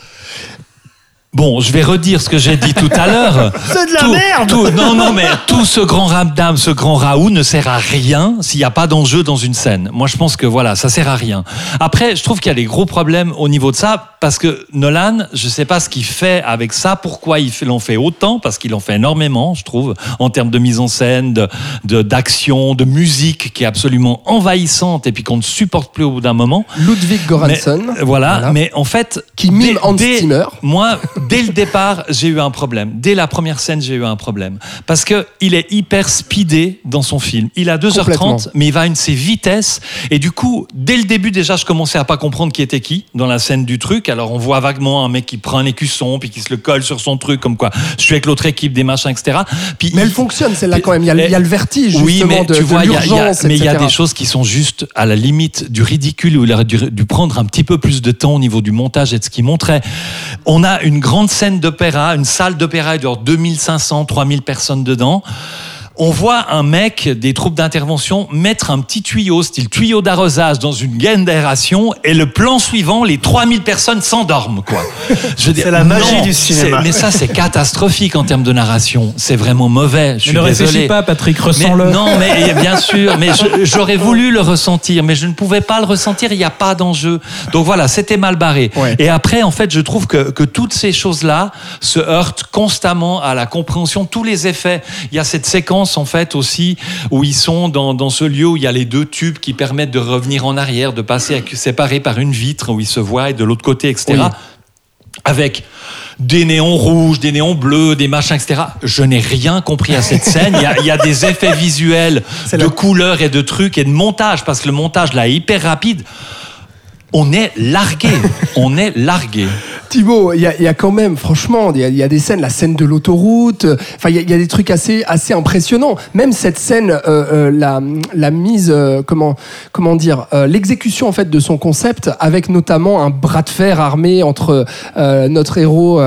Bon, je vais redire ce que j'ai dit tout à l'heure. C'est de la Tout- merde tout- Non, non, mais tout ce grand ramdam, ce grand Raoult ne sert à rien s'il n'y a pas d'enjeu dans une scène. Moi, je pense que voilà, ça sert à rien. Après, je trouve qu'il y a des gros problèmes au niveau de ça parce que Nolan, je sais pas ce qu'il fait avec ça, pourquoi il en fait autant, parce qu'il en fait énormément, je trouve, en termes de mise en scène, de de- d'action, de, musique qui est absolument envahissante et puis qu'on ne supporte plus au bout d'un moment. Ludwig Göransson. voilà, Voilà. mais en fait, Qui mime Hans Zimmer. Moi, dès le départ, j'ai eu un problème. Dès la première scène, j'ai eu un problème parce que il est hyper speedé dans son film. Il a 2h30, Complètement. mais il va à une de ses vitesses et du coup, dès le début déjà, je commençais à pas comprendre qui était qui dans la scène du truc. Alors on voit vaguement un mec qui prend un écusson puis qui se le colle sur son truc comme quoi je suis avec l'autre équipe des machins etc. Puis Mais il- elle fonctionne celle-là quand même. Il y a, le- il y a le vertige oui, justement mais de, tu de vois, il y a- y mais il y a des choses qui sont juste à la limite du ridicule où il aurait dû, dû prendre un petit peu plus de temps au niveau du montage et de ce qu'il montrait. On a une grande scène d'opéra, une salle d'opéra, il doit y avoir 2500, 3000 personnes dedans. On voit un mec des troupes d'intervention mettre un petit tuyau, style tuyau d'arrosage, dans une gaine d'aération, et le plan suivant, les 3000 personnes s'endorment, quoi. C'est la magie non, du cinéma. Mais ça, c'est catastrophique en termes de narration. C'est vraiment mauvais. Je Mais suis ne réfléchis désolé. pas, Patrick, ressens-le. non, mais bien sûr, mais j'aurais voulu le ressentir, mais je ne pouvais pas le ressentir. Il n'y a pas d'enjeu. Donc voilà, c'était mal barré. Ouais. Et après, en fait, je trouve que, que toutes ces choses-là se heurtent constamment à la compréhension, tous les effets. Il y a cette séquence, en fait, aussi, où ils sont dans, dans ce lieu où il y a les deux tubes qui permettent de revenir en arrière, de passer séparés par une vitre où ils se voient, et de l'autre côté, etc. Oui. Avec des néons rouges, des néons bleus, des machins, etc. Je n'ai rien compris à cette scène. Il y a, il y a des effets visuels de couleurs et de trucs et de montage, parce que le montage là est hyper rapide. On est largué. On est largué. Thibaut, il y, a- quand même, franchement, il y, a- des scènes, la scène de l'autoroute, euh, enfin, il y, a- des trucs assez, assez impressionnants. Même cette scène, euh, euh, la, mise, comment, dire, l'exécution en fait de son concept, avec notamment un bras de fer armé entre notre héros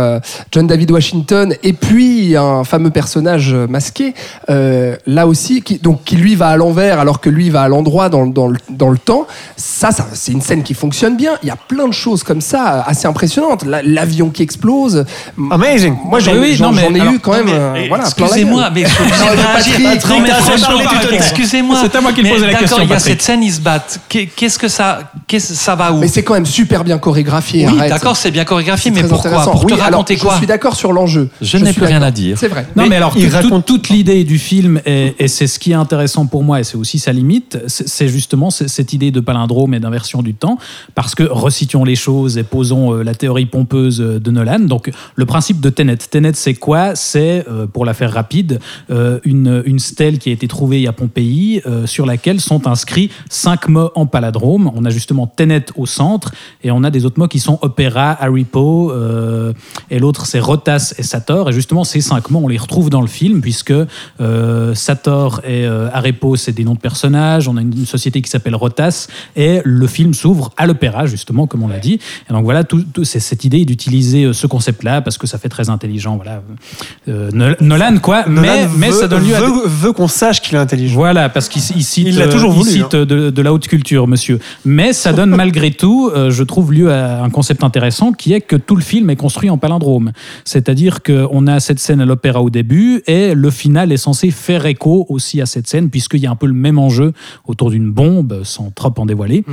John David Washington et puis un fameux personnage masqué, là aussi, qui, donc qui lui va à l'envers alors que lui va à l'endroit dans, dans, dans le temps. Ça, ça c'est une scène qui fonctionne bien. Il y a plein de choses comme ça, assez impressionnantes. L'avion qui explose. Amazing. Moi, j'en Mais oui, ai alors- eu quand même. Euh, voilà, excusez-moi, mais excusez-moi. C'est à moi qui posais la d'accord, question, Il y a cette scène, ils se battent. Qu'est- Qu'est-ce que ça, qu'est-ce ça va où? Mais c'est quand même super bien chorégraphié. Oui, d'accord, c'est bien chorégraphié, mais pourquoi? Pour te raconter quoi? Je suis d'accord sur l'enjeu. Je n'ai plus rien à dire. C'est vrai. Non, mais, alors, il raconte- toute, l'idée du film, et, c'est ce qui est intéressant pour moi, et c'est aussi sa limite, c'est justement cette idée de palindrome et d'inversion du temps, parce que resituons les choses et posons euh, la théorie pompeuse euh, de Nolan. Donc, le principe de Tenet. Tenet, c'est quoi? C'est, euh, pour la faire rapide, euh, une, une stèle qui a été trouvée à Pompéi, euh, sur laquelle sont inscrits cinq mots en palindrome. On a justement Tenet au centre, et on a des autres mots qui sont Opéra, Aripo, euh, et l'autre c'est Rotas et Sator. Et justement, ces cinq mots, on les retrouve dans le film, puisque Sator et Arepo, c'est des noms de personnages. On a une, une société qui s'appelle Rotas, et le film s'ouvre à l'opéra, justement, comme on l'a dit. Et donc voilà, tout, tout- c'est cette idée d'utiliser euh, ce concept-là, parce que ça fait très intelligent. Voilà. Euh, Nol- Nolan, quoi, mais, Nolan mais veut, ça donne lieu à. des- veut, veut qu'on sache qu'il est intelligent. voilà, parce qu'il il cite, Il l'a euh, toujours il voulu, cite hein. de, de la haute culture, monsieur. Mais ça donne malgré tout, euh, je trouve, lieu à un concept intéressant qui est que tout le film est construit en palindrome. C'est-à-dire qu'on a cette scène à l'opéra au début et le final est censé faire écho aussi à cette scène, puisqu'il y a un peu le même enjeu autour d'une bombe, sans trop en dévoiler.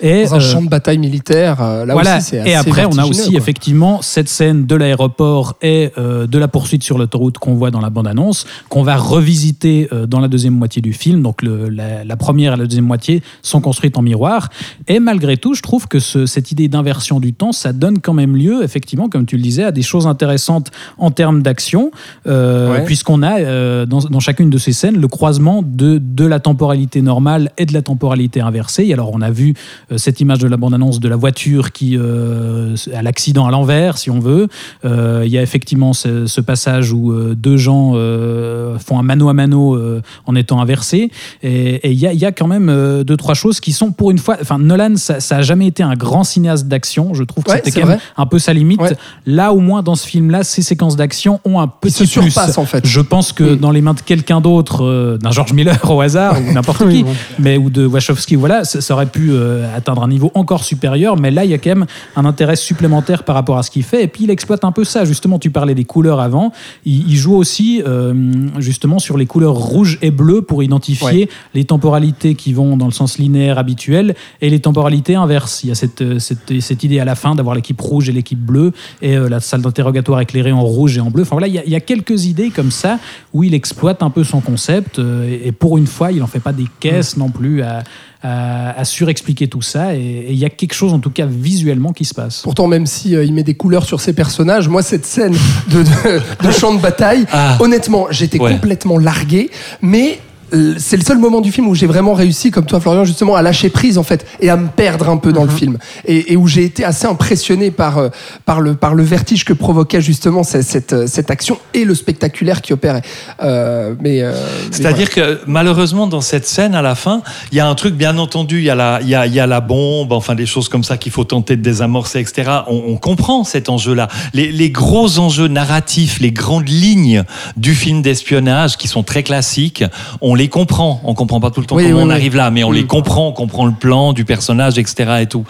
Et, Dans un euh, champ de bataille militaire, euh, là voilà. aussi, c'est assez et après, on a aussi effectivement cette scène de l'aéroport et euh, de la poursuite sur l'autoroute qu'on voit dans la bande-annonce, qu'on va revisiter euh, dans la deuxième moitié du film. Donc le- la, la première et la deuxième moitié sont construites en miroir. Et malgré tout, je trouve que ce- cette idée d'inversion du temps, ça donne quand même lieu, effectivement, comme tu le disais, à des choses intéressantes en termes d'action, euh, Ouais. puisqu'on a dans, dans chacune de ces scènes le croisement de, de la temporalité normale et de la temporalité inversée. Et alors, on a vu cette image de la bande-annonce de la voiture qui a l'accident à l'envers, si on veut. Euh, Il y a effectivement ce, ce passage où euh, deux gens euh, font un mano à mano en étant inversés. Et et il y, a, il y a quand même deux, trois choses qui sont, pour une fois, enfin, Nolan, ça, ça a jamais été un grand cinéaste d'action. Je trouve que Ouais, c'était quand même un peu sa limite. Ouais. Là, au moins, dans ce film-là, ces séquences d'action ont un petit se plus. surpasse, en fait. Je pense que dans les mains de quelqu'un d'autre, d'un George Miller au hasard, ou n'importe Oui, qui, bon. mais ou de Wachowski, voilà, ça, ça aurait pu atteindre un niveau encore supérieur. Mais là, il y a quand même un intérêt supplémentaire par rapport à ce qu'il fait. Et puis, il exploite un peu ça. Justement, tu parlais des couleurs avant. Il, il joue aussi euh, justement sur les couleurs rouge et bleu pour identifier les temporalités qui vont dans le sens linéaire habituel et les temporalités inverses. Il y a cette, euh, cette, cette idée à la fin d'avoir l'équipe rouge et l'équipe bleue et euh, la salle d'interrogatoire éclairée en rouge et en bleu. Enfin voilà, il y, a, il y a quelques idées comme ça où il exploite un peu son concept euh, et, et pour une fois, il en fait pas des caisses non plus à, à, à surexpliquer tout ça. Et, il y a quelque chose en tout cas visuellement qui se passe. Pourtant, même si euh, il met des couleurs sur ses personnages, moi cette scène de, de, de champ de bataille, Ah. honnêtement, j'étais Ouais. complètement largué, mais euh, c'est le seul moment du film où j'ai vraiment réussi, comme toi Florian, justement, à lâcher prise en fait et à me perdre un peu dans le film et, et où j'ai été assez impressionné par euh, par le par le vertige que provoquait justement cette cette, euh, cette action et le spectaculaire qui opérait. Euh, mais euh, C'est-à-dire que malheureusement dans cette scène à la fin, il y a un truc bien entendu, il y a la, il y a, il y a la bombe, enfin des choses comme ça qu'il faut tenter de désamorcer, etc. On, on comprend cet enjeu-là. Les, les gros enjeux narratifs, les grandes lignes du film d'espionnage qui sont très classiques, on les comprend. On comprend pas tout le temps Oui, comment oui, on oui. arrive là, mais on les Mm. comprend. On comprend le plan du personnage, etc. Et tout.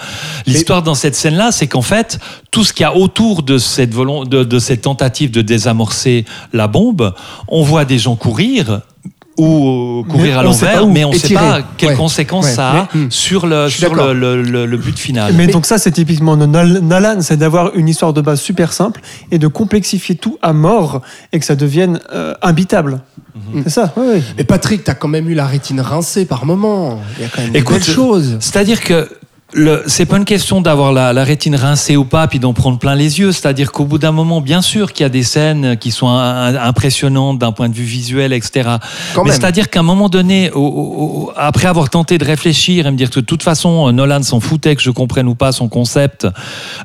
L'histoire dans cette scène-là, c'est qu'en fait tout ce qu'il y a autour de cette de cette tentative de désamorcer la bombe, on voit des gens courir ou euh, courir Mais à on sait pas l'envers, mais on ne sait pas quelles Ouais. conséquences Ouais. ça a Mais, hmm. sur, le, sur le, le- le- le but final. Mais donc ça, c'est typiquement Nolan, c'est d'avoir une histoire de base super simple et de complexifier tout à mort et que ça devienne euh, imbitable. Mhm. C'est ça, oui, oui. Mais Patrick, t'as quand même eu la rétine rincée par moment. Il y a quand même Écoute, des belles choses. C'est-à-dire que c'est pas une question d'avoir la, la rétine rincée ou pas, puis d'en prendre plein les yeux. C'est-à-dire qu'au bout d'un moment, bien sûr qu'il y a des scènes qui sont un- un- impressionnantes d'un point de vue visuel, etc. Quand Mais c'est-à-dire qu'à un moment donné, au- au- après avoir tenté de réfléchir et me dire que de toute façon, euh, Nolan s'en foutait que je comprenne ou pas son concept,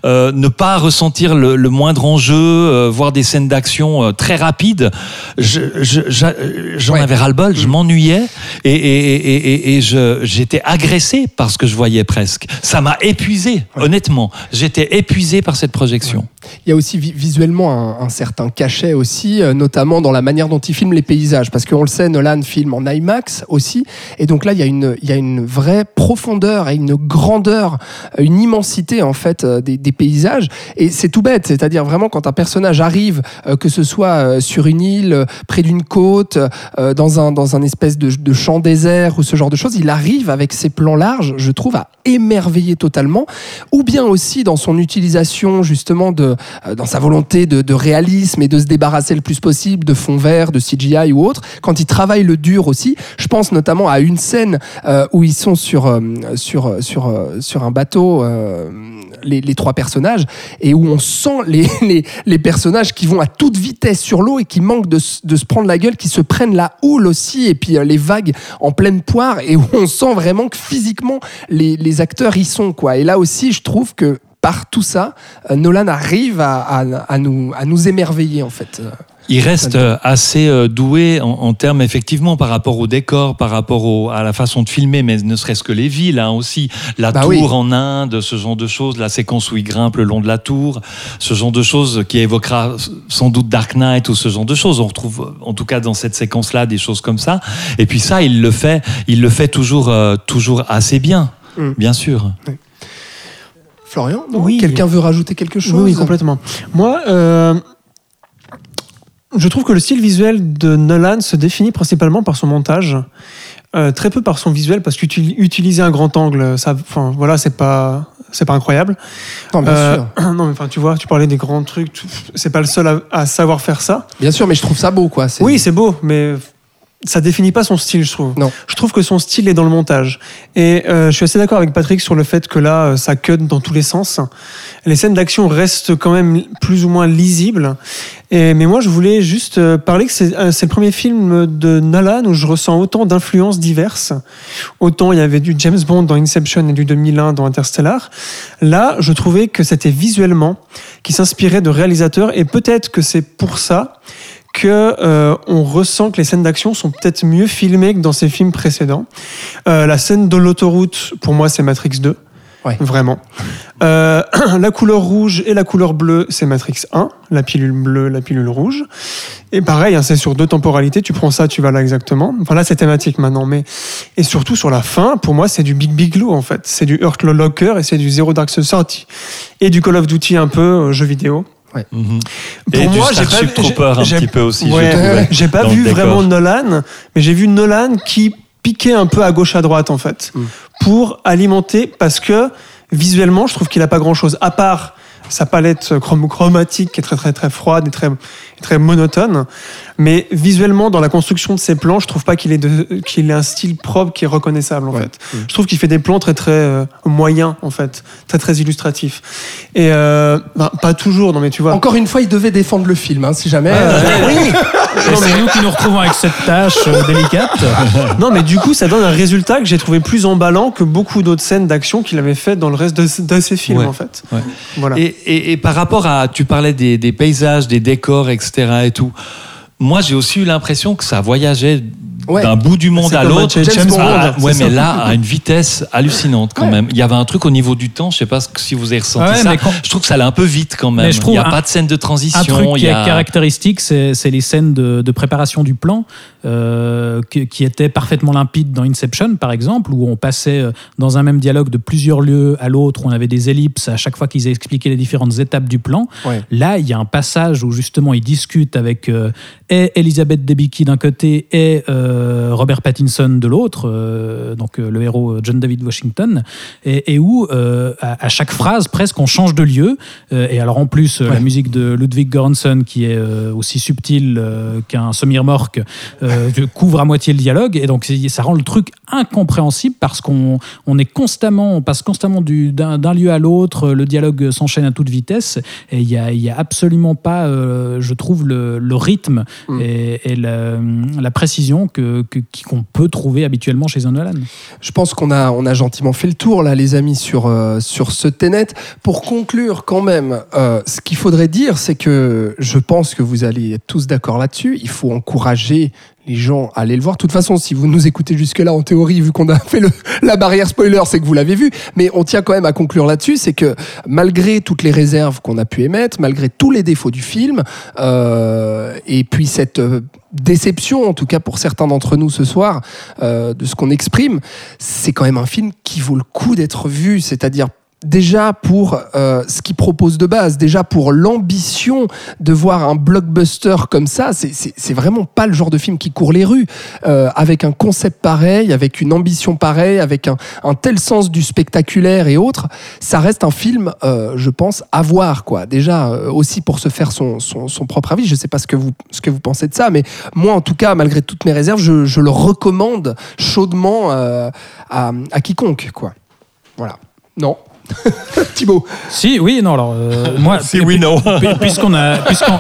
euh, ne pas ressentir le, le moindre enjeu, euh, voir des scènes d'action euh, très rapides, je- je- j'a- j'en Ouais. avais ras-le-bol, je m'ennuyais et, et, et, et, et je- j'étais agressé par ce que je voyais presque. Ça m'a épuisé, honnêtement. J'étais épuisé par cette projection. Il y a aussi vi- visuellement un, certain cachet aussi, euh, notamment dans la manière dont il filme les paysages, parce qu'on le sait, Nolan filme en IMAX aussi, et donc là il y a une, vraie profondeur et une grandeur, euh, une immensité en fait euh, des, paysages, et c'est tout bête, c'est-à-dire vraiment quand un personnage arrive, que ce soit sur une île, près d'une côte, dans un espèce de, de champ désert ou ce genre de choses, il arrive avec ses plans larges, je trouve, à émerveiller totalement, ou bien aussi dans son utilisation justement de dans sa volonté de, réalisme et de se débarrasser le plus possible de fonds verts, de CGI ou autre. Quand il travaille le dur aussi, je pense notamment à une scène euh, où ils sont sur euh, sur sur euh, sur un bateau, euh, les, trois personnages, et où on sent les, les, les personnages qui vont à toute vitesse sur l'eau et qui manquent de, de se prendre la gueule, qui se prennent la houle aussi, et puis euh, les vagues en pleine poire, et où on sent vraiment que physiquement les, les acteurs y sont quoi. Et là aussi, je trouve que par tout ça, euh, Nolan arrive à, à, à nous, à nous émerveiller en fait. Il reste euh, assez euh, doué en, en termes effectivement par rapport au décor, par rapport au- à la façon de filmer, mais ne serait-ce que les villes hein, aussi, la Bah tour oui. en Inde, ce genre de choses, la séquence où il grimpe le long de la tour, ce genre de choses qui évoquera sans doute Dark Knight ou ce genre de choses. On retrouve en tout cas dans cette séquence-là des choses comme ça. Et puis ça, il le fait, il le fait toujours, euh, toujours assez bien, Mm. bien sûr. Florian, non Oui. quelqu'un veut rajouter quelque chose Oui, oui, complètement. Moi, euh, je trouve que le style visuel de Nolan se définit principalement par son montage, euh, très peu par son visuel, parce qu'utiliser un grand angle, ça, enfin, voilà, c'est pas, c'est pas incroyable. Non, bien Euh, sûr, non, mais enfin, tu vois, tu parlais des grands trucs, c'est pas le seul à, à savoir faire ça. bien sûr, mais je trouve ça beau quoi. Oui, c'est beau, mais ça définit pas son style, je trouve. Non. Je trouve que son style est dans le montage. Et euh, je suis assez d'accord avec Patrick sur le fait que là, euh, ça cut dans tous les sens. Les scènes d'action restent quand même plus ou moins lisibles. Et, mais moi, je voulais juste euh, parler que c'est euh, c'est le premier film de Nolan où je ressens autant d'influences diverses. Autant il y avait du James Bond dans Inception et du 2001 dans Interstellar. Là, je trouvais que c'était visuellement qui s'inspirait de réalisateurs et peut-être que c'est pour ça que euh, on ressent que les scènes d'action sont peut-être mieux filmées que dans ses films précédents. Euh, la scène de l'autoroute, pour moi, c'est Matrix 2. Ouais. Vraiment. Euh, la couleur rouge et la couleur bleue, c'est Matrix 1. La pilule bleue, la pilule rouge. Et pareil, hein, c'est sur deux temporalités. Tu prends ça, tu vas là exactement. Enfin là, c'est thématique maintenant. Mais et surtout sur la fin, pour moi, c'est du Big Big Blue en fait. C'est du Hurt Locker et c'est du Zero Dark Society et du Call of Duty un peu euh, jeu vidéo. Mhm. Pour Et moi, du j'ai pas Trooper un petit peu aussi. Ouais, j'ai pas vu vraiment Nolan, mais j'ai vu Nolan qui piquait un peu à gauche à droite en fait, Mm. pour alimenter parce que visuellement, je trouve qu'il a pas grand chose à part sa palette chrom- chromatique qui est très très très froide et très très monotone, mais visuellement dans la construction de ses plans, je trouve pas qu'il ait de- qu'il ait un style propre qui est reconnaissable en Ouais. fait. Je trouve qu'il fait des plans très très euh, moyens en fait, très très illustratifs. Et euh, ben, pas toujours, non mais tu vois. Encore une fois, il devait défendre le film, hein, si jamais. euh, Et c'est nous qui nous retrouvons avec cette tâche euh, délicate. Non, mais du coup, ça donne un résultat que j'ai trouvé plus emballant que beaucoup d'autres scènes d'action qu'il avait fait dans le reste de, de ses films, Ouais. en fait. Ouais. Voilà. Et, et- et par rapport à, tu parlais des, des paysages, des décors, etc. et tout. Moi, j'ai aussi eu l'impression que ça voyageait Ouais. d'un bout du monde à l'autre. Ah, ouais, mais là, à une vitesse hallucinante quand même. Il y avait un truc au niveau du temps. Je sais pas si vous avez ressenti Ouais, ça. quand- Je trouve que ça allait un peu vite quand même. Il n'y a un- pas de scène de transition. Un truc il qui est caractéristique, c'est les scènes de, de préparation du plan euh, qui, qui étaient parfaitement limpides dans Inception, par exemple, où on passait euh, dans un même dialogue de plusieurs lieux à l'autre, où on avait des ellipses à chaque fois qu'ils expliquaient les différentes étapes du plan. Là, il y a un passage où justement ils discutent avec euh, et Elisabeth Debicki d'un côté et euh, Robert Pattinson de l'autre, euh, donc euh, le héros euh, John David Washington, et, et où euh, à, à chaque phrase presque on change de lieu. Euh, et alors en plus euh, la musique de Ludwig Göransson qui est euh, aussi subtile euh, qu'un semi-remorque euh, couvre à moitié le dialogue et donc ça rend le truc incompréhensible parce qu'on on est constamment on passe constamment du- d'un d'un lieu à l'autre le dialogue s'enchaîne à toute vitesse et il y a, y a absolument pas euh, je trouve le, le rythme Mm. et, et la, la précision que que- qu'on peut trouver habituellement chez un Je pense qu'on a, on a gentiment fait le tour, là, les amis, sur, euh, sur ce Tenet. Pour conclure, quand même, euh, ce qu'il faudrait dire, c'est que je pense que vous allez être tous d'accord là-dessus. Il faut encourager les gens à aller le voir. De toute façon, si vous nous écoutez jusque-là, en théorie, vu qu'on a fait la barrière spoiler, c'est que vous l'avez vu. Mais on tient quand même à conclure là-dessus, c'est que malgré toutes les réserves qu'on a pu émettre, malgré tous les défauts du film, euh, et puis cette euh, déception, en tout cas pour certains d'entre nous ce soir, euh, de ce qu'on exprime, c'est quand même un film qui vaut le coup d'être vu. C'est-à-dire déjà pour euh, ce qu'il propose de base, déjà pour l'ambition de voir un blockbuster comme ça, c'est- vraiment pas le genre de film qui court les rues, euh, avec un concept pareil, avec une ambition pareille, avec un, tel sens du spectaculaire et autres, ça reste un film, euh, je pense, à voir, quoi. Déjà, aussi pour se faire son, propre avis, je sais pas ce que, vous, pensez de ça, mais moi, en tout cas, malgré toutes mes réserves, je, le recommande chaudement à, à quiconque, quoi. Voilà. Non? Thibaut Si, oui, non, alors euh, moi, Si, oui, non. pu- puisqu'on a puisqu'on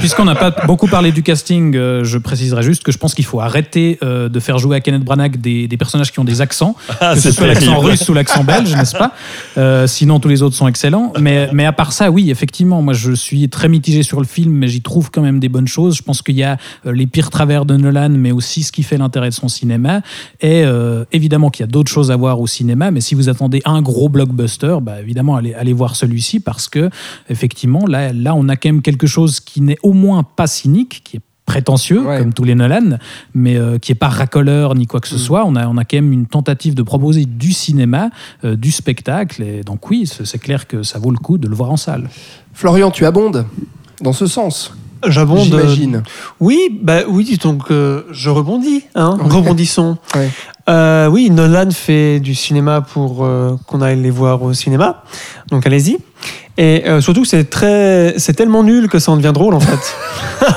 puisqu'on n'a pas beaucoup parlé du casting, euh, je préciserai juste que je pense qu'il faut arrêter euh, de faire jouer à Kenneth Branagh des, des personnages qui ont des accents, Ah, que ce c'est soit l'accent russe ou l'accent belge, n'est-ce pas? Euh, Sinon, tous les autres sont excellents. Mais mais à part ça, oui, effectivement, moi je suis très mitigé sur le film, mais j'y trouve quand même des bonnes choses. Je pense qu'il y a les pires travers de Nolan, mais aussi ce qui fait l'intérêt de son cinéma. Et euh, évidemment qu'il y a d'autres choses à voir au cinéma, mais si vous attendez un gros blockbuster, bah, évidemment, allez, allez voir celui-ci parce que, effectivement, là, là, on a quand même quelque chose qui n'est au moins pas cynique, qui est prétentieux, Ouais. comme tous les Nolan, mais euh, qui est pas racoleur ni quoi que ce Mm. soit. On a, on a quand même une tentative de proposer du cinéma, euh, du spectacle. Et donc oui, c'est clair que ça vaut le coup de le voir en salle. Florian, tu abondes dans ce sens, J'abonde. euh, j'imagine. Oui, bah oui, donc euh, je rebondis, hein, Ouais. rebondissons. Ouais. Euh, oui, Nolan fait du cinéma pour euh, qu'on aille les voir au cinéma, donc allez-y. Et euh, surtout, c'est très, c'est tellement nul que ça en devient drôle en fait.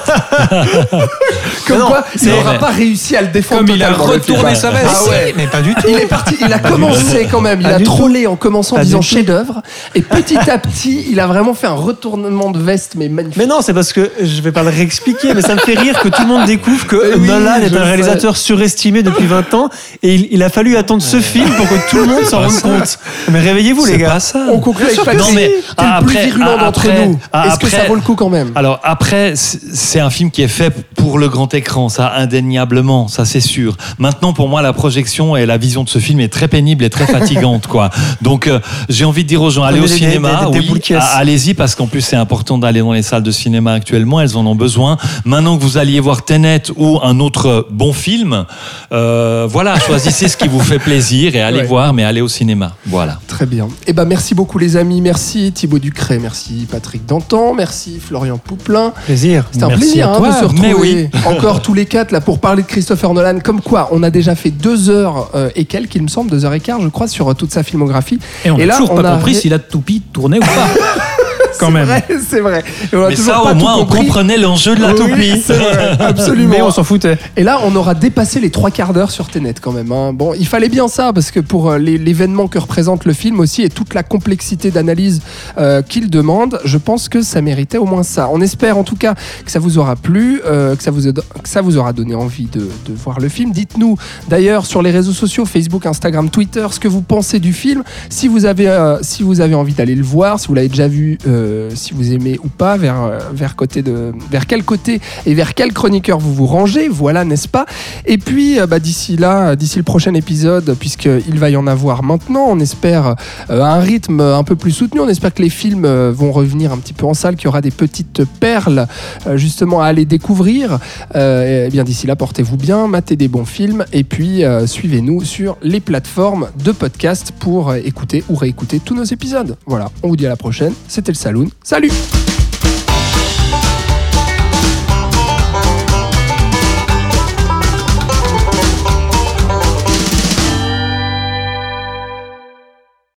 Comme non, quoi, il n'aura pas réussi à le défendre. Comme il a retourné sa veste. Ah ouais. mais pas du tout. Il est parti, il a commencé quand même, il Pas a trollé en commençant en Pas disant chef-d'œuvre, et petit à petit, il a vraiment fait un retournement de veste, mais magnifique. Mais non, c'est parce que je vais pas le réexpliquer, mais ça me fait rire que tout le monde découvre que oui, Nolan est un réalisateur surestimé depuis 20 ans et il, il a fallu attendre ce film pour que tout le monde s'en rende compte. Mais réveillez-vous les gars. pas ça. On conclut avec Patrick, non, mais, ah, le plus après- virulent ah, d'entre nous. ah, Est-ce que ça vaut le coup quand même? Alors après, c'est un film qui est fait pour le grand écran, ça indéniablement, ça c'est sûr. Maintenant, pour moi, la projection et la vision de ce film est très pénible et très fatigante, quoi. Donc, euh, j'ai envie de dire aux gens, allez au cinéma, oui, allez-y, parce qu'en plus c'est important d'aller dans les salles de cinéma actuellement, elles en ont besoin. Maintenant que vous alliez voir Tenet ou un autre bon film, euh, voilà, choisissez ce qui vous fait plaisir et allez Ouais. voir, mais allez au cinéma, voilà. Très bien. Eh ben, merci beaucoup les amis, merci Thibaut Ducret, merci Patrick Dantan, merci Florian Pouplin. Plaisir. C'était un Merci plaisir hein, de se retrouver oui. encore tous les quatre là pour parler de Christopher Nolan. Comme quoi, on a déjà fait deux heures euh, et quelques, il me semble, deux heures et quart, je crois, sur euh, toute sa filmographie. Et on n'a toujours on pas a compris ré- si la toupie tournait ou pas. Quand C'est même. vrai, c'est vrai. Et on a Mais toujours ça, pas au tout moins, on compris. comprenait l'enjeu de la Oui, toupie. c'est vrai, absolument. Mais on s'en foutait. Et là, on aura dépassé les trois quarts d'heure sur Tenet quand même. hein. Bon, il fallait bien ça parce que pour euh, les- l'événement que représente le film aussi et toute la complexité d'analyse euh, qu'il demande, je pense que ça méritait au moins ça. On espère en tout cas que ça vous aura plu, euh, que, ça vous a, que ça vous aura donné envie de, de voir le film. Dites-nous d'ailleurs sur les réseaux sociaux, Facebook, Instagram, Twitter, ce que vous pensez du film. Si vous avez, euh, si vous avez envie d'aller le voir, si vous l'avez déjà vu, euh, si vous aimez ou pas, vers, euh, vers, côté de, vers quel côté et vers quel chroniqueur vous vous rangez, voilà, n'est-ce pas? Et puis, euh, bah, d'ici là, d'ici le prochain épisode, puisqu'il va y en avoir maintenant, on espère euh, un rythme un peu plus soutenu, on espère que les films euh, vont revenir un petit peu en salle, qu'il y aura des petites perles euh, justement à aller découvrir. Euh, et bien d'ici là, portez-vous bien, matez des bons films, et puis euh, suivez-nous sur les plateformes de podcast pour euh, écouter ou réécouter tous nos épisodes. Voilà, on vous dit à la prochaine, c'était le Saloon, salut